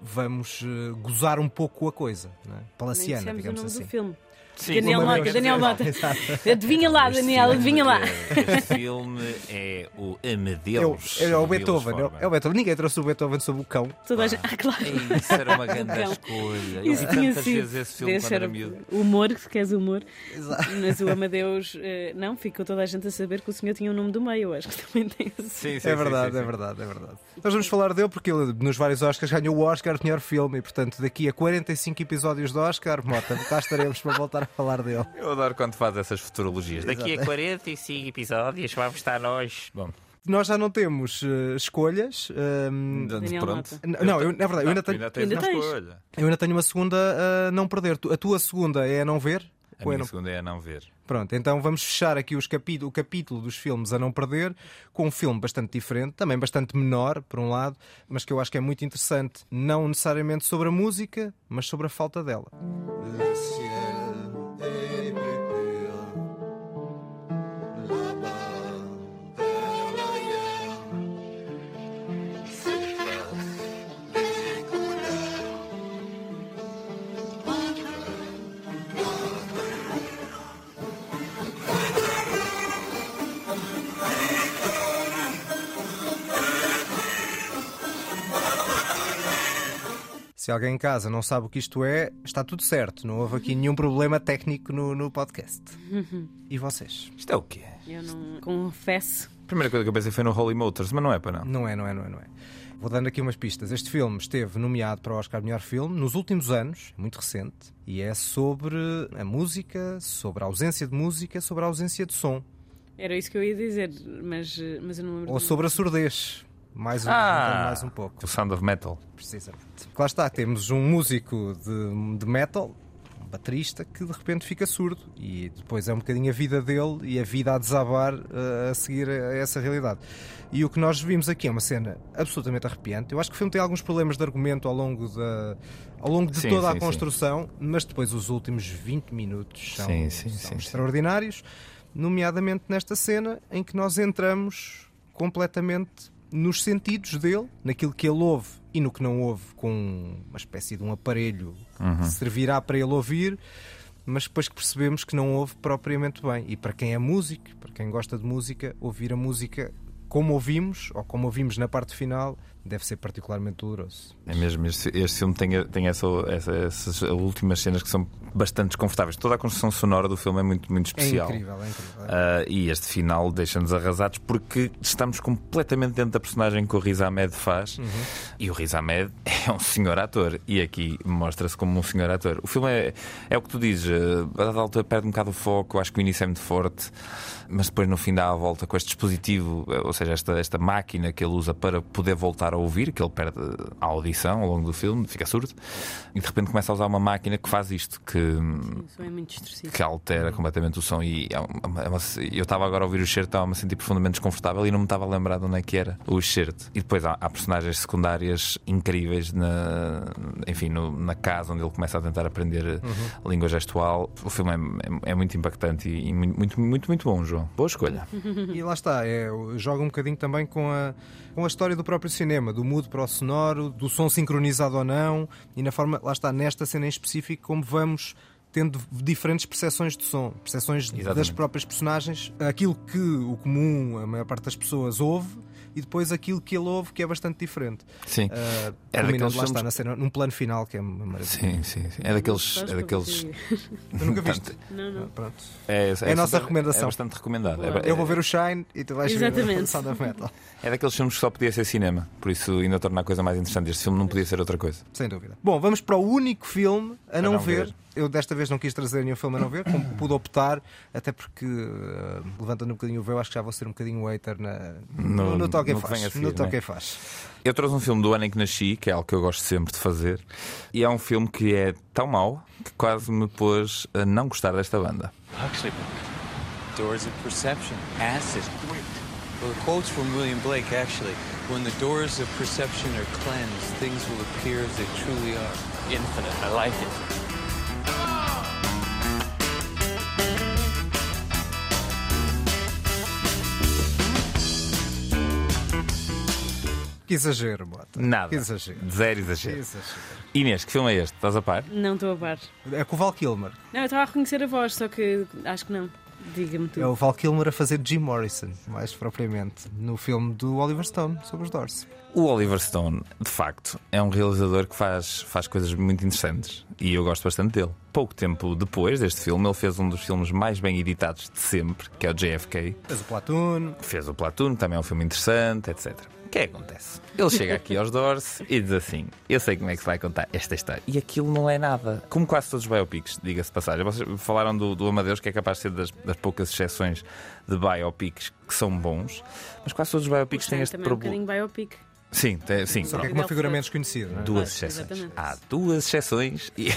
vamos eh, gozar um pouco a coisa. É? Nem Palaciana, dissemos o digamos nome assim. do filme. Sim, Daniel sim. Mota, Daniel Mota. *laughs* Adivinha lá, Este Daniel, adivinha lá. é- Este filme é o É o, Amadeus. é o Beethoven, é o- é o Beethoven. Ninguém trouxe o Beethoven sobre o cão. Toda a gente. Ah, *laughs* claro. Isso era uma grande escolha. Eu Isso vi tinha tantas sido. vezes esse filme Esse quando era humor, se queres humor. Exato. Mas o Amadeus, eh, não, ficou toda a gente a saber que o senhor tinha o nome do meio. Eu acho que também tem esse. Sim, sim, É verdade, sim, é sim. verdade, é verdade. Nós vamos falar dele porque ele, nos vários Oscars, ganhou o Oscar de melhor filme e, portanto, daqui a 45 episódios de Oscar, Mota, cá estaremos para voltar a falar dele. Eu adoro quando faz essas futurologias. Daqui a Exato. 45 episódios vamos estar nós. Bom, Nós já não temos eh, escolhas. ehm, Daniel pronto. Não, eu, na verdade, eu ainda tenho, ainda uma tens. escolha. eu ainda tenho uma segunda a não perder. A tua segunda é a não ver? A com minha não- segunda é a não ver. Pronto, então vamos fechar aqui os capi- o capítulo dos filmes a não perder com um filme bastante diferente, também bastante menor, por um lado, mas que eu acho que é muito interessante, não necessariamente sobre a música, mas sobre a falta dela. te Se alguém em casa não sabe o que isto é, está tudo certo. Não houve aqui nenhum problema técnico no, no podcast. *laughs* E vocês? Isto é o quê? Eu não confesso. A primeira coisa que eu pensei foi no Holy Motors, mas não é para não. Não é, não é, não é, não é. Vou dando aqui umas pistas. Este filme esteve nomeado para o Oscar de Melhor Filme nos últimos anos, é muito recente, e é sobre a música, sobre a ausência de música, sobre a ausência de som. Era isso que eu ia dizer, mas, mas eu não lembro. Ou sobre a surdez. Mais um, Ah! mais um pouco. O Sound of Metal. Precisamente. Lá está, temos um músico de, de metal, um baterista, que de repente fica surdo. E depois é um bocadinho a vida dele e a vida a desabar eh, a seguir a essa realidade. E o que nós vimos aqui é uma cena absolutamente arrepiante. Eu acho que o filme tem alguns problemas de argumento ao longo, da, ao longo de Sim, toda sim, a sim. construção, mas depois os últimos 20 minutos são, Sim, sim, são sim, sim. extraordinários, nomeadamente nesta cena em que nós entramos completamente nos sentidos dele, naquilo que ele ouve e no que não ouve, com uma espécie de um aparelho Uhum. que servirá para ele ouvir, mas depois que percebemos que não ouve propriamente bem. E para quem é músico, para quem gosta de música, ouvir a música como ouvimos, ou como ouvimos na parte final, deve ser particularmente doloroso. É mesmo, este, este filme tem, tem essa, essa- essas últimas cenas que são bastante desconfortáveis. Toda a construção sonora do filme é muito, muito especial. É incrível, é incrível. é. Ah, e este final deixa-nos arrasados porque estamos completamente dentro da personagem que o Riz Ahmed faz. Uhum. E o Riz Ahmed *laughs* é um senhor ator. E aqui mostra-se como um senhor ator. O filme é, é o que tu dizes, ah, a dada altura perde um bocado o foco. Acho que o início é muito forte, mas depois no fim dá a volta com este dispositivo, eh, ou seja, esta, esta máquina que ele usa para poder voltar a ouvir, que ele perde a audição ao longo do filme, fica surdo. E de repente começa a usar uma máquina que faz isto, que, O som é que altera completamente o som. E é uma- é uma- eu estava agora a ouvir o certo, estava a me sentir profundamente desconfortável e não me estava a lembrar de onde é que era o certo. E depois há, há personagens secundárias incríveis na, enfim, no- na casa onde ele começa a tentar aprender a língua gestual. O filme é, é- é muito impactante e, e muito, muito, muito, muito bom, João. Boa escolha. *laughs* E lá está, é, joga um bocadinho também com a, com a história do próprio cinema, do mudo para o sonoro, do som sincronizado ou não, e na forma, lá está, nesta cena em específico, como vamos tendo diferentes percepções de som, percepções das Exatamente. próprias personagens, aquilo que o comum, a maior parte das pessoas ouve. E depois aquilo que ele ouve que é bastante diferente. Sim. Uh, É daqueles lá está na cena, num plano final que é uma maravilha. Sim, sim, sim. É daqueles. É daqueles... Nunca viste? Não, não. Pronto. É, É a nossa recomendação. É bastante recomendado. É- Eu vou ver o Shine e tu vais ver o Exatamente. Sound of Metal. É daqueles filmes que só podia ser cinema, por isso ainda torna a coisa mais interessante. Este filme não podia ser outra coisa. Sem dúvida. Bom, vamos para o único filme a não, não ver. ver. Eu desta vez não quis trazer nenhum filme a não ver, como pude optar, até porque, uh, levantando um bocadinho o véu, acho que já vou ser um bocadinho waiter na, no, No- no, toque no faz. seguir, no toque não é? faz. Eu trouxe um filme do ano em que nasci, que é algo que eu gosto sempre de fazer, e é um filme que é tão mau que quase me pôs a não gostar desta banda. Huxley. Doors of perception. Acid. Well, the quote's from William Blake, actually. When the doors of perception are cleansed, things will appear as they truly are. Infinite. I like it. Que exagero, bota. Nada. Que exagero. Zero Que exagero. exagero. Inês, que filme é este? Estás a par? Não estou a par. É com o Val Kilmer. Não, eu estava a reconhecer a voz, só que acho que não. Diga-me tu. É o Val Kilmer a fazer Jim Morrison, mais propriamente, no filme do Oliver Stone, sobre os Doors. O Oliver Stone, de facto, é um realizador que faz, faz coisas muito interessantes e eu gosto bastante dele. Pouco tempo depois deste filme, ele fez um dos filmes mais bem editados de sempre, que é o JFK. Fez o Platoon. Fez o Platoon, também é um filme interessante, etc. O que é que acontece? Ele chega aqui aos Doors e diz assim: Eu sei como é que se vai contar esta história. E aquilo não é nada. Como quase todos os biopics, diga-se de passagem. Vocês falaram do, do Amadeus, que é capaz de ser das, das poucas exceções de biopics que são bons, mas quase todos os biopics têm este também é um problema. bocadinho biopic. Sim, tem- sim. Só que é uma figura menos conhecida. não é? Duas exceções. exatamente. Há duas exceções e,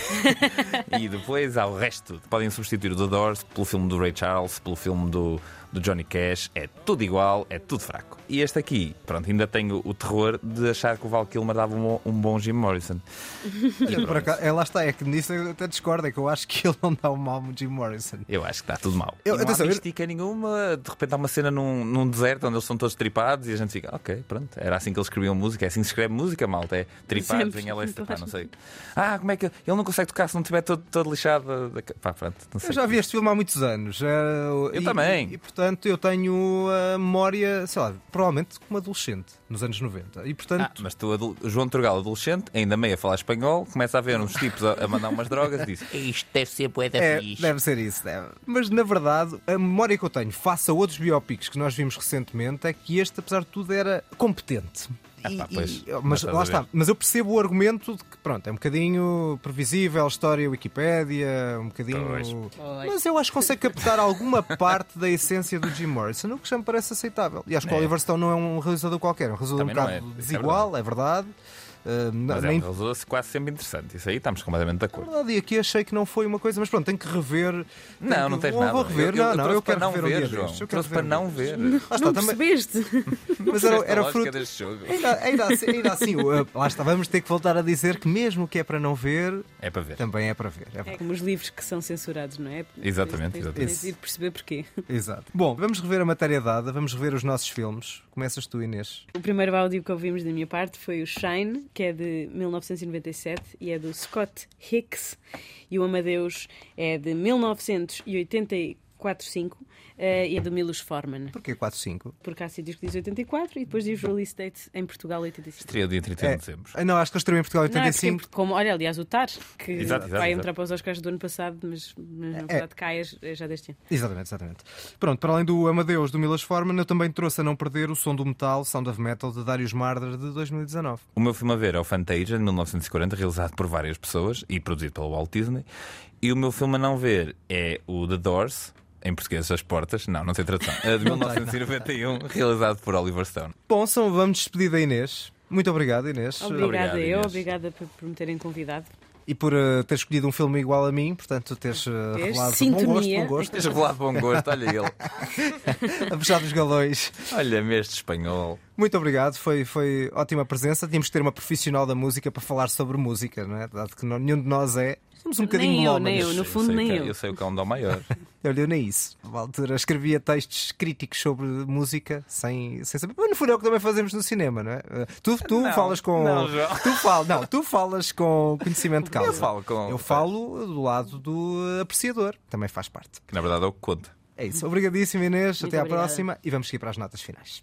*laughs* e depois há o resto. Podem substituir o The Doors pelo filme do Ray Charles, pelo filme do, do Johnny Cash. É tudo igual, é tudo fraco. E este aqui, pronto, ainda tenho o terror de achar que o Val Kilmer dava um, bom- um bom Jim Morrison. *laughs* Acaso, é, lá está, é que nisso eu até discordo, é que eu acho que ele não dá um mal Jim Morrison. Eu acho que está tudo mal. Eu- E não atenção, há eu- nenhuma. De repente há uma cena num, num deserto onde eles são todos tripados e a gente fica, ok, pronto. Era assim que eles escreviam música, é assim que se escreve música, malta. É tripados Sempre. em LSD, pá, não sei. Ah, como é que ele não consegue tocar se não estiver todo, todo lixado? da- Pá, pronto, não sei. Eu já vi este filme há muitos anos. Eu e- também. E, portanto, eu tenho a memória, sei lá, provavelmente como adolescente, nos anos 90. E, portanto, Ah, mas tu, João Turgal, adolescente, ainda meio a falar espanhol, começa a ver uns tipos a, a mandar umas drogas e diz: *laughs* Isto deve ser poeta É, fixe. deve ser isso, deve. Mas na verdade, a memória que eu tenho face a outros biopics que nós vimos recentemente é que este, apesar de tudo, era competente. Ah, pá, pois, e- mas lá está. Mas eu percebo o argumento de que, pronto, é um bocadinho previsível, história Wikipédia, um bocadinho. Mas eu acho que consegue captar alguma parte da essência do Jim Morrison, o que já me parece aceitável. E acho que o É. Oliver Stone não é um realizador qualquer, é um realizador Também um não é, bocado isso é desigual, é verdade. Uh, Mas é nem um realizador quase sempre interessante. Isso aí estamos completamente de é acordo. verdade, e aqui achei que não foi uma coisa, mas pronto, tenho que rever. Não, que- não tens vou, nada. Vou rever, Eu- eu- não, eu não, eu quero para não um ver, dia João. Eu quero Trouxe para não dia ver. está, não também- percebeste? *laughs* Mas era, era fruto. deste jogo? Ainda, ainda assim, ainda assim, uh, *laughs* lá está, vamos ter que voltar a dizer que mesmo que é para não ver, É para ver. também é para ver. É É verdade. como os livros que são censurados, não é? Exatamente, Tens, exatamente. tens de perceber porquê. Exato. Bom, vamos rever a matéria dada, vamos rever os nossos filmes. Começas tu, Inês. O primeiro áudio que ouvimos da minha parte foi o Shine, que é de 1997 e é do Scott Hicks, e o Amadeus é de 1984-5 eh, e é do Milos Forman. Porquê 4-5? Porque há sítios que diz 84 e depois diz release date em Portugal 85. Estreia dia 31 de dezembro. Ah, Não, acho que eles estreou em Portugal em Não, é 85. como, olha, aliás, o TAR, que Exato, exato, vai exato. entrar para os Oscars do ano passado, mas, mas na É. verdade cai é já deste ano. Exatamente, exatamente. Pronto, para além do Amadeus do Milos Forman, eu também trouxe a não perder o som do metal, Sound of Metal, de Darius Marder, de 2019. O meu filme a ver é o Fantasia, de 1940, realizado por várias pessoas e produzido pelo Walt Disney. E o meu filme a não ver é o The Doors, em português As Portas, não, não tem tradução, é de 1991, realizado por Oliver Stone. Bom, só vamos despedir da Inês. Muito obrigado, Inês. Obrigada Obrigado, eu, Inês. obrigada por, por me terem convidado. E por uh, ter escolhido um filme igual a mim, portanto, teres uh, Tens revelado bom gosto, sintonia. bom gosto, falar de bom gosto, olha ele. *laughs* a puxar dos galões. Olha-me este espanhol. Muito obrigado, foi, foi ótima presença. Tínhamos que ter uma profissional da música para falar sobre música, não é? Dado que não- nenhum de nós é. Somos um bocadinho Nem eu, nem eu, no fundo sei o nem que- eu. Eu sei o que é um dó maior. *laughs* Olha, eu nem isso. Na altura escrevia textos críticos sobre música sem, sem saber. Mas no fundo é o que também fazemos no cinema, não é? Uh, Tu, tu Não, falas com. não, João. tu, fal... não, tu falas com conhecimento de causa. Eu falo com- Eu falo do lado do apreciador, também faz parte. Que na verdade é o que conta. É isso. Obrigadíssimo, Inês. Muito Até à obrigada. próxima e vamos seguir para as notas finais.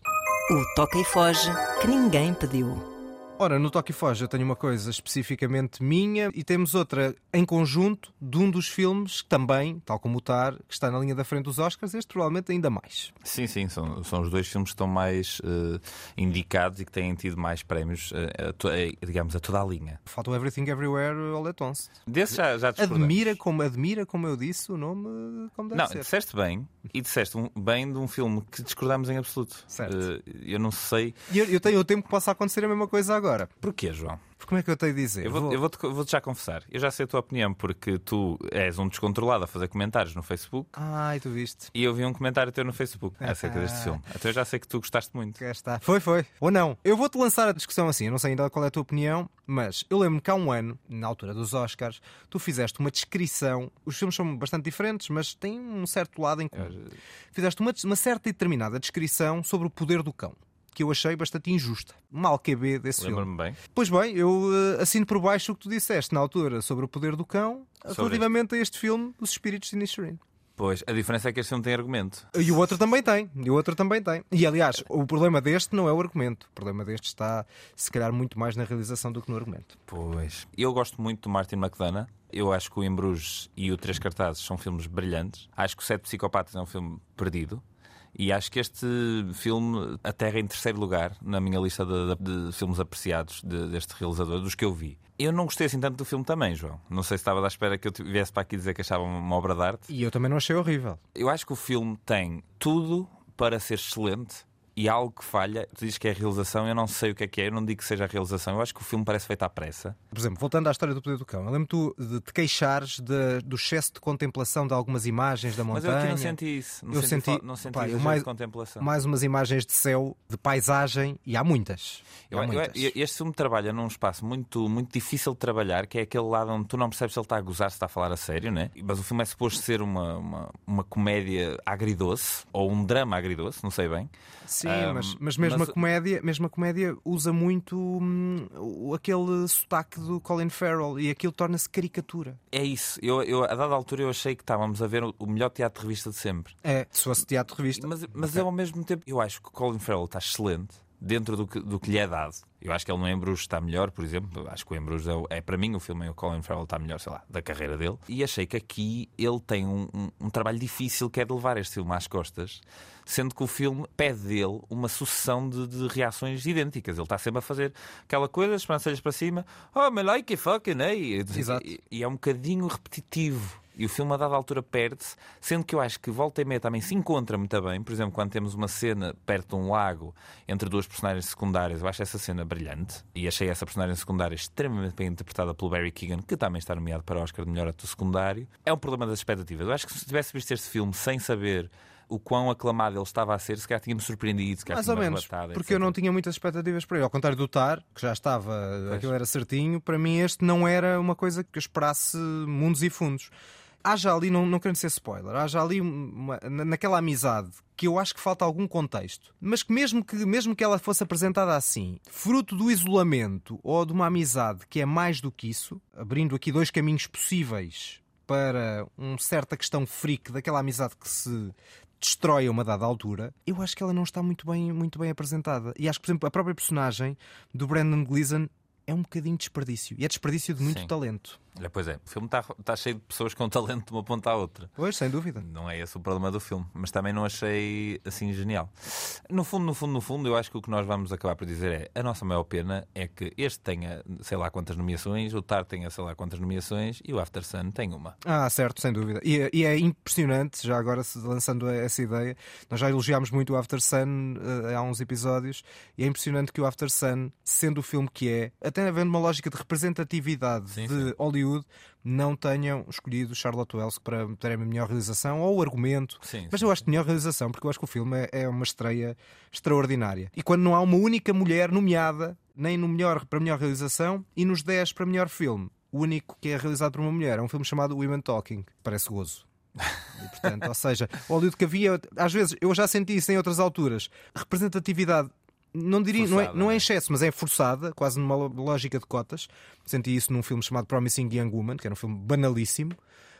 O Toca e Foge que ninguém pediu. Ora, no Toque e Foge eu tenho uma coisa especificamente minha e temos outra em conjunto de um dos filmes que também, tal como o Tar, que está na linha da frente dos Oscars, este provavelmente ainda mais. Sim, sim, são, são os dois filmes que estão mais eh, indicados e que têm tido mais prémios, eh, a to- eh, digamos, a toda a linha. Falta o Everything Everywhere All at Once. Desse já, já. Admira como, admira como eu disse o nome como deve Não, ser. disseste bem e disseste um- bem de um filme que discordamos em absoluto. Certo. Eh, eu não sei. Eu, eu tenho o tempo que possa acontecer a mesma coisa agora. Porquê, João? Porque como é que eu tenho de dizer? Eu vou- eu vou-te vou-te já confessar. Eu já sei a tua opinião porque tu és um descontrolado a fazer comentários no Facebook Ai, tu viste. e eu vi um comentário teu no Facebook acerca deste Ah. filme. Então eu já sei que tu gostaste muito. Cá está. Foi, foi. Ou não. Eu vou-te lançar a discussão assim. Eu não sei ainda qual é a tua opinião, mas eu lembro-me que há um ano, na altura dos Oscars, tu fizeste uma descrição. Os filmes são bastante diferentes, mas têm um certo lado em comum. Fizeste uma, uma certa e determinada descrição sobre o poder do cão. Que eu achei bastante injusta. Mal QB desse filme. Lembro-me bem. Pois bem, eu eh, assino por baixo o que tu disseste na altura sobre o poder do cão, Sobre relativamente a este filme, Os Espíritos de Inisherin. Pois, a diferença é que este filme tem argumento. E o outro também tem. E o outro também tem. E aliás, o problema deste não é o argumento. O problema deste está, se calhar, muito mais na realização do que no argumento. Pois. Eu gosto muito do Martin McDonough. Eu acho que o Em Bruges e o Três Cartazes são filmes brilhantes. Acho que o Sete Psicopatas é um filme perdido. E acho que este filme aterra em terceiro lugar na minha lista de, de- de filmes apreciados de- deste realizador, dos que eu vi. Eu não gostei assim tanto do filme também, João. Não sei se estava à espera que eu viesse para aqui dizer que achava uma obra de arte. E eu também não achei horrível. Eu acho que o filme tem tudo para ser excelente e há algo que falha. Tu dizes que é a realização, eu não sei o que é que é, eu não digo que seja a realização, eu acho que o filme parece feito à pressa. Por exemplo, voltando à história do Poder do Cão, eu lembro tu de te queixares de, do excesso de contemplação de algumas imagens da Mas montanha. eu aqui não senti isso. Não eu senti, senti, não senti pá, eu mais, de contemplação. mais umas imagens de céu, de paisagem, e há muitas. Eu- há eu- muitas. este filme trabalha num espaço muito, muito difícil de trabalhar, que é aquele lado onde tu não percebes se ele está a gozar, se está a falar a sério, né? Mas o filme é suposto ser uma, uma, uma comédia agridoce, ou um drama agridoce, não sei bem. Sim, Ahm, mas, mas mesmo, mas- A comédia, mesmo a comédia usa muito hum, aquele sotaque do Colin Farrell e aquilo torna-se caricatura. É isso. Eu, eu, a dada altura eu achei que estávamos a ver o, melhor teatro de revista de sempre. É, se fosse teatro de revista. Mas, mas Ok. eu, ao mesmo tempo, eu acho que o Colin Farrell está excelente dentro do que, do que lhe é dado. Eu acho que ele no Embrujo está melhor, por exemplo. Acho que o Embrujo é, é, para mim, o filme em que o Colin Farrell está melhor, sei lá, da carreira dele. E achei que aqui ele tem um, um- um trabalho difícil que é de levar este filme às costas, sendo que o filme pede dele uma sucessão de, de reações idênticas. Ele está sempre a fazer aquela coisa, as sobrancelhas para cima, oh, my like fucking, hey. Exato. E, e é um bocadinho repetitivo. E o filme, a dada altura, perde-se, sendo que eu acho que volta e meia também se encontra muito bem. Por exemplo, quando temos uma cena perto de um lago entre duas personagens secundárias, eu acho essa cena brilhante. E achei essa personagem secundária extremamente bem interpretada pelo Barry Keegan, que também está nomeado para o Oscar de melhor ator secundário. É um problema das expectativas. Eu acho que se tivesse visto este filme sem saber o quão aclamado ele estava a ser, se calhar tínhamos surpreendido, se calhar Mais ou menos, porque eu não tinha muitas expectativas para ele. Ao contrário do Tar, que já estava, aquilo era certinho, para mim este não era uma coisa que eu esperasse mundos e fundos. Há já ali, não, não querendo ser spoiler, há já ali uma- na- naquela amizade que eu acho que falta algum contexto, mas que mesmo que mesmo que ela fosse apresentada assim, fruto do isolamento ou de uma amizade que é mais do que isso, abrindo aqui dois caminhos possíveis para uma certa questão freak daquela amizade que se destrói a uma dada altura, eu acho que ela não está muito bem, muito bem apresentada. E acho que, por exemplo, a própria personagem do Brandon Gleeson é um bocadinho desperdício. E é desperdício de muito Sim. talento. Olha, Pois é, o filme está, está cheio de pessoas com *laughs* talento de uma ponta à outra. Pois, sem dúvida. Não é esse o problema do filme, mas também não achei assim genial. No fundo, no fundo, no fundo, eu acho que o que nós vamos acabar por dizer é a nossa maior pena é que este tenha sei lá quantas nomeações, o Tar tenha sei lá quantas nomeações e o After Sun tem uma. Ah, certo, sem dúvida. E, é- e é impressionante, já agora lançando essa ideia, nós já elogiámos muito o After Sun eh, há uns episódios, e é impressionante que o After Sun, sendo o filme que é, até havendo uma lógica de representatividade de Hollywood, não tenham escolhido Charlotte Wells para terem a melhor realização ou o argumento. Sim, Mas eu acho que melhor realização, porque eu acho que o filme é, é uma estreia extraordinária. E quando não há uma única mulher nomeada, nem no melhor para melhor realização e nos 10 para melhor filme, o único que é realizado por uma mulher é um filme chamado Women Talking. Parece gozo. *laughs* E, portanto, ou seja, o Hollywood que havia, às vezes, eu já senti isso em outras alturas, representatividade. Não diria, é, Forçada, não é não é? excesso, mas é forçada, quase numa lógica de cotas. Senti isso num filme chamado Promising Young Woman, que era um filme banalíssimo,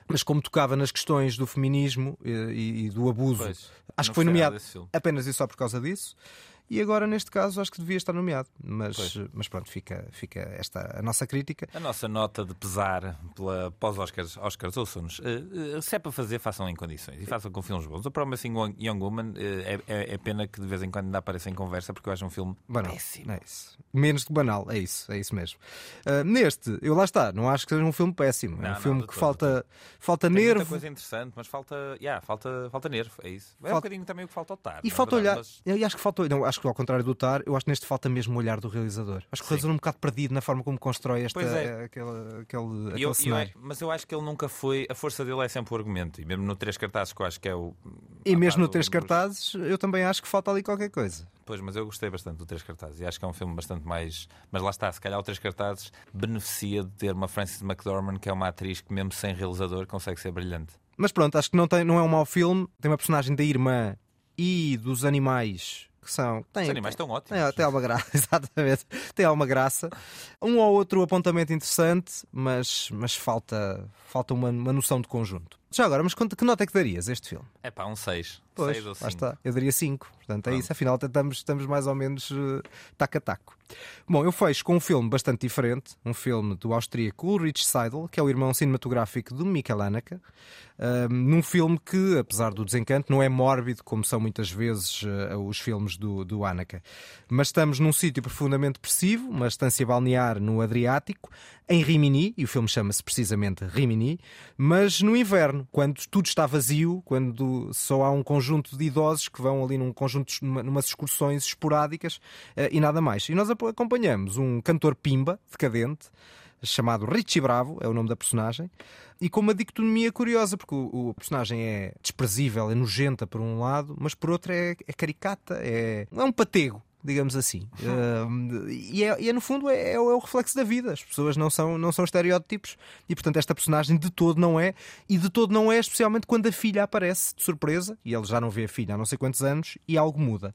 mas como tocava nas questões do feminismo eh, e, e do abuso, Pois, acho que foi nomeado apenas e só por causa disso. E agora, neste caso, acho que devia estar nomeado. Mas, Pois. mas pronto, fica, fica esta a nossa crítica. A nossa nota de pesar pela, pós-Oscars, Oscars, ouçam-nos. Eh, eh, se é para fazer, façam em condições e façam com filmes bons. O Promising Young Woman eh, é, é, é pena que de vez em quando ainda apareça em conversa porque eu acho um filme Banal. péssimo. É isso. Menos que banal, é isso, é isso mesmo. Ah, neste, eu lá está, não acho que seja um filme péssimo. é Não, um não, filme que todo, falta, falta Tem muita nervo. coisa interessante, mas falta, yeah, falta, falta nervo, é isso. É um bocadinho também o que falta ao Tar. E na falta verdade, olhar. mas- Eu acho que falta. Não, acho que ao contrário do Tar, eu acho que neste falta mesmo o olhar do realizador. Acho que o realizador é um bocado perdido na forma como constrói esta, Pois é. aquele, aquele, aquele E eu- eu- cenário. mas eu acho que ele nunca foi. A força dele é sempre o argumento. E mesmo no Três Cartazes, que eu acho que é o. E mesmo no Três dos- Cartazes, eu também acho que falta ali qualquer coisa. Pois, mas eu gostei bastante do Três Cartazes. E acho que é um filme bastante mais. Mas lá está, se calhar o Três Cartazes beneficia de ter uma Frances McDormand, que é uma atriz que, mesmo sem realizador, consegue ser brilhante. Mas pronto, acho que não, tem, não é um mau filme. Tem uma personagem da irmã e dos animais que são. Tem, Os animais estão ótimos. Tem, tem alguma graça, *laughs* exatamente. Tem alguma graça. Um ou outro apontamento interessante, mas, mas falta, falta uma, uma noção de conjunto. Já agora, mas quanto- que nota é que darias a este filme? É pá, um 6. Pois, 6 ou lá 5. está. Eu daria 5. Portanto, é isso. Afinal, estamos, estamos mais ou menos eh, taco a taco. Bom, eu fecho com um filme bastante diferente. Um filme do austríaco Ulrich Seidel, que é o irmão cinematográfico do Michael Haneke. Ahm, num filme que, apesar do desencanto, não é mórbido, como são muitas vezes eh, os filmes do, do Haneke. Mas estamos num sítio profundamente depressivo, uma estância balnear no Adriático, em Rimini, e o filme chama-se precisamente Rimini, mas no inverno. Quando tudo está vazio, quando só há um conjunto de idosos que vão ali num conjunto, numa, numas excursões esporádicas uh, e nada mais. E nós acompanhamos um cantor pimba, decadente, chamado Richie Bravo, é o nome da personagem, e com uma dicotomia curiosa, porque o, o personagem é desprezível, é nojenta por um lado, mas por outro é, é caricata, é, é um patego digamos assim. Uh, e, é, e é, no fundo é, é, o reflexo da vida. As pessoas não são, não são estereótipos e, portanto, esta personagem de todo não é. E de todo não é, especialmente quando a filha aparece de surpresa e ele já não vê a filha há não sei quantos anos e algo muda.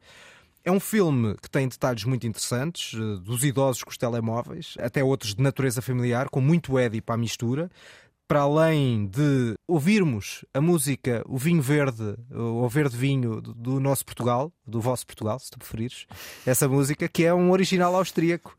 É um filme que tem detalhes muito interessantes, eh, dos idosos com os telemóveis, até outros de natureza familiar, com muito Eddie para a mistura. Para além de ouvirmos a música O Vinho Verde, ou Verde Vinho do nosso Portugal, do vosso Portugal, se tu preferires, essa música, que é um original austríaco.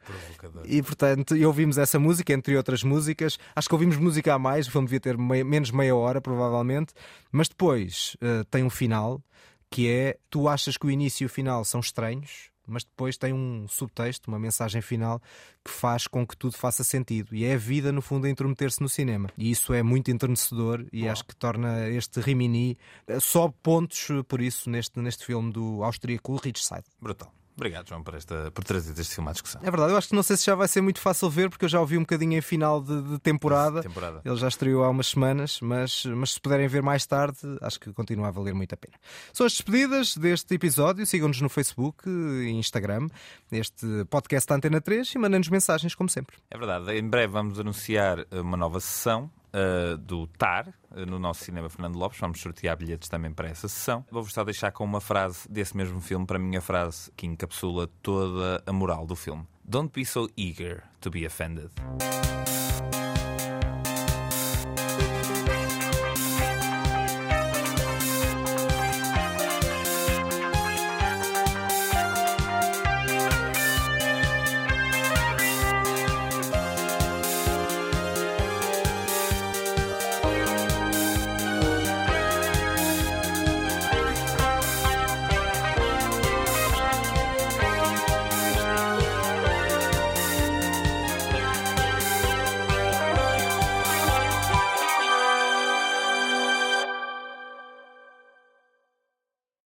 E portanto, ouvimos essa música, entre outras músicas. Acho que ouvimos música a mais, o filme devia ter meia, menos meia hora, provavelmente, mas depois uh, tem um final que é tu achas que o início e o final são estranhos, mas depois tem um subtexto, uma mensagem final que faz com que tudo faça sentido. E é a vida, no fundo, a intrometer-se no cinema. E isso é muito enternecedor e acho que torna este Rimini eh, só pontos por isso neste, neste filme do austríaco Rich Side. Brutal. Obrigado, João, por, esta, por trazer este filme à discussão. É verdade, eu acho que não sei se já vai ser muito fácil ver, porque eu já ouvi um bocadinho em final de, de temporada. temporada. Ele já estreou há umas semanas, mas, mas se puderem ver mais tarde, acho que continua a valer muito a pena. São as despedidas deste episódio. Sigam-nos no Facebook e Instagram, este podcast da Antena 3 e mandem-nos mensagens, como sempre. É verdade, em breve vamos anunciar uma nova sessão uh, do TAR, uh, no nosso cinema Fernando Lopes. Vamos sortear bilhetes também para essa sessão. Vou-vos só deixar com uma frase desse mesmo filme, para mim a frase que encapsula toda a moral do filme. Don't be so eager to be offended.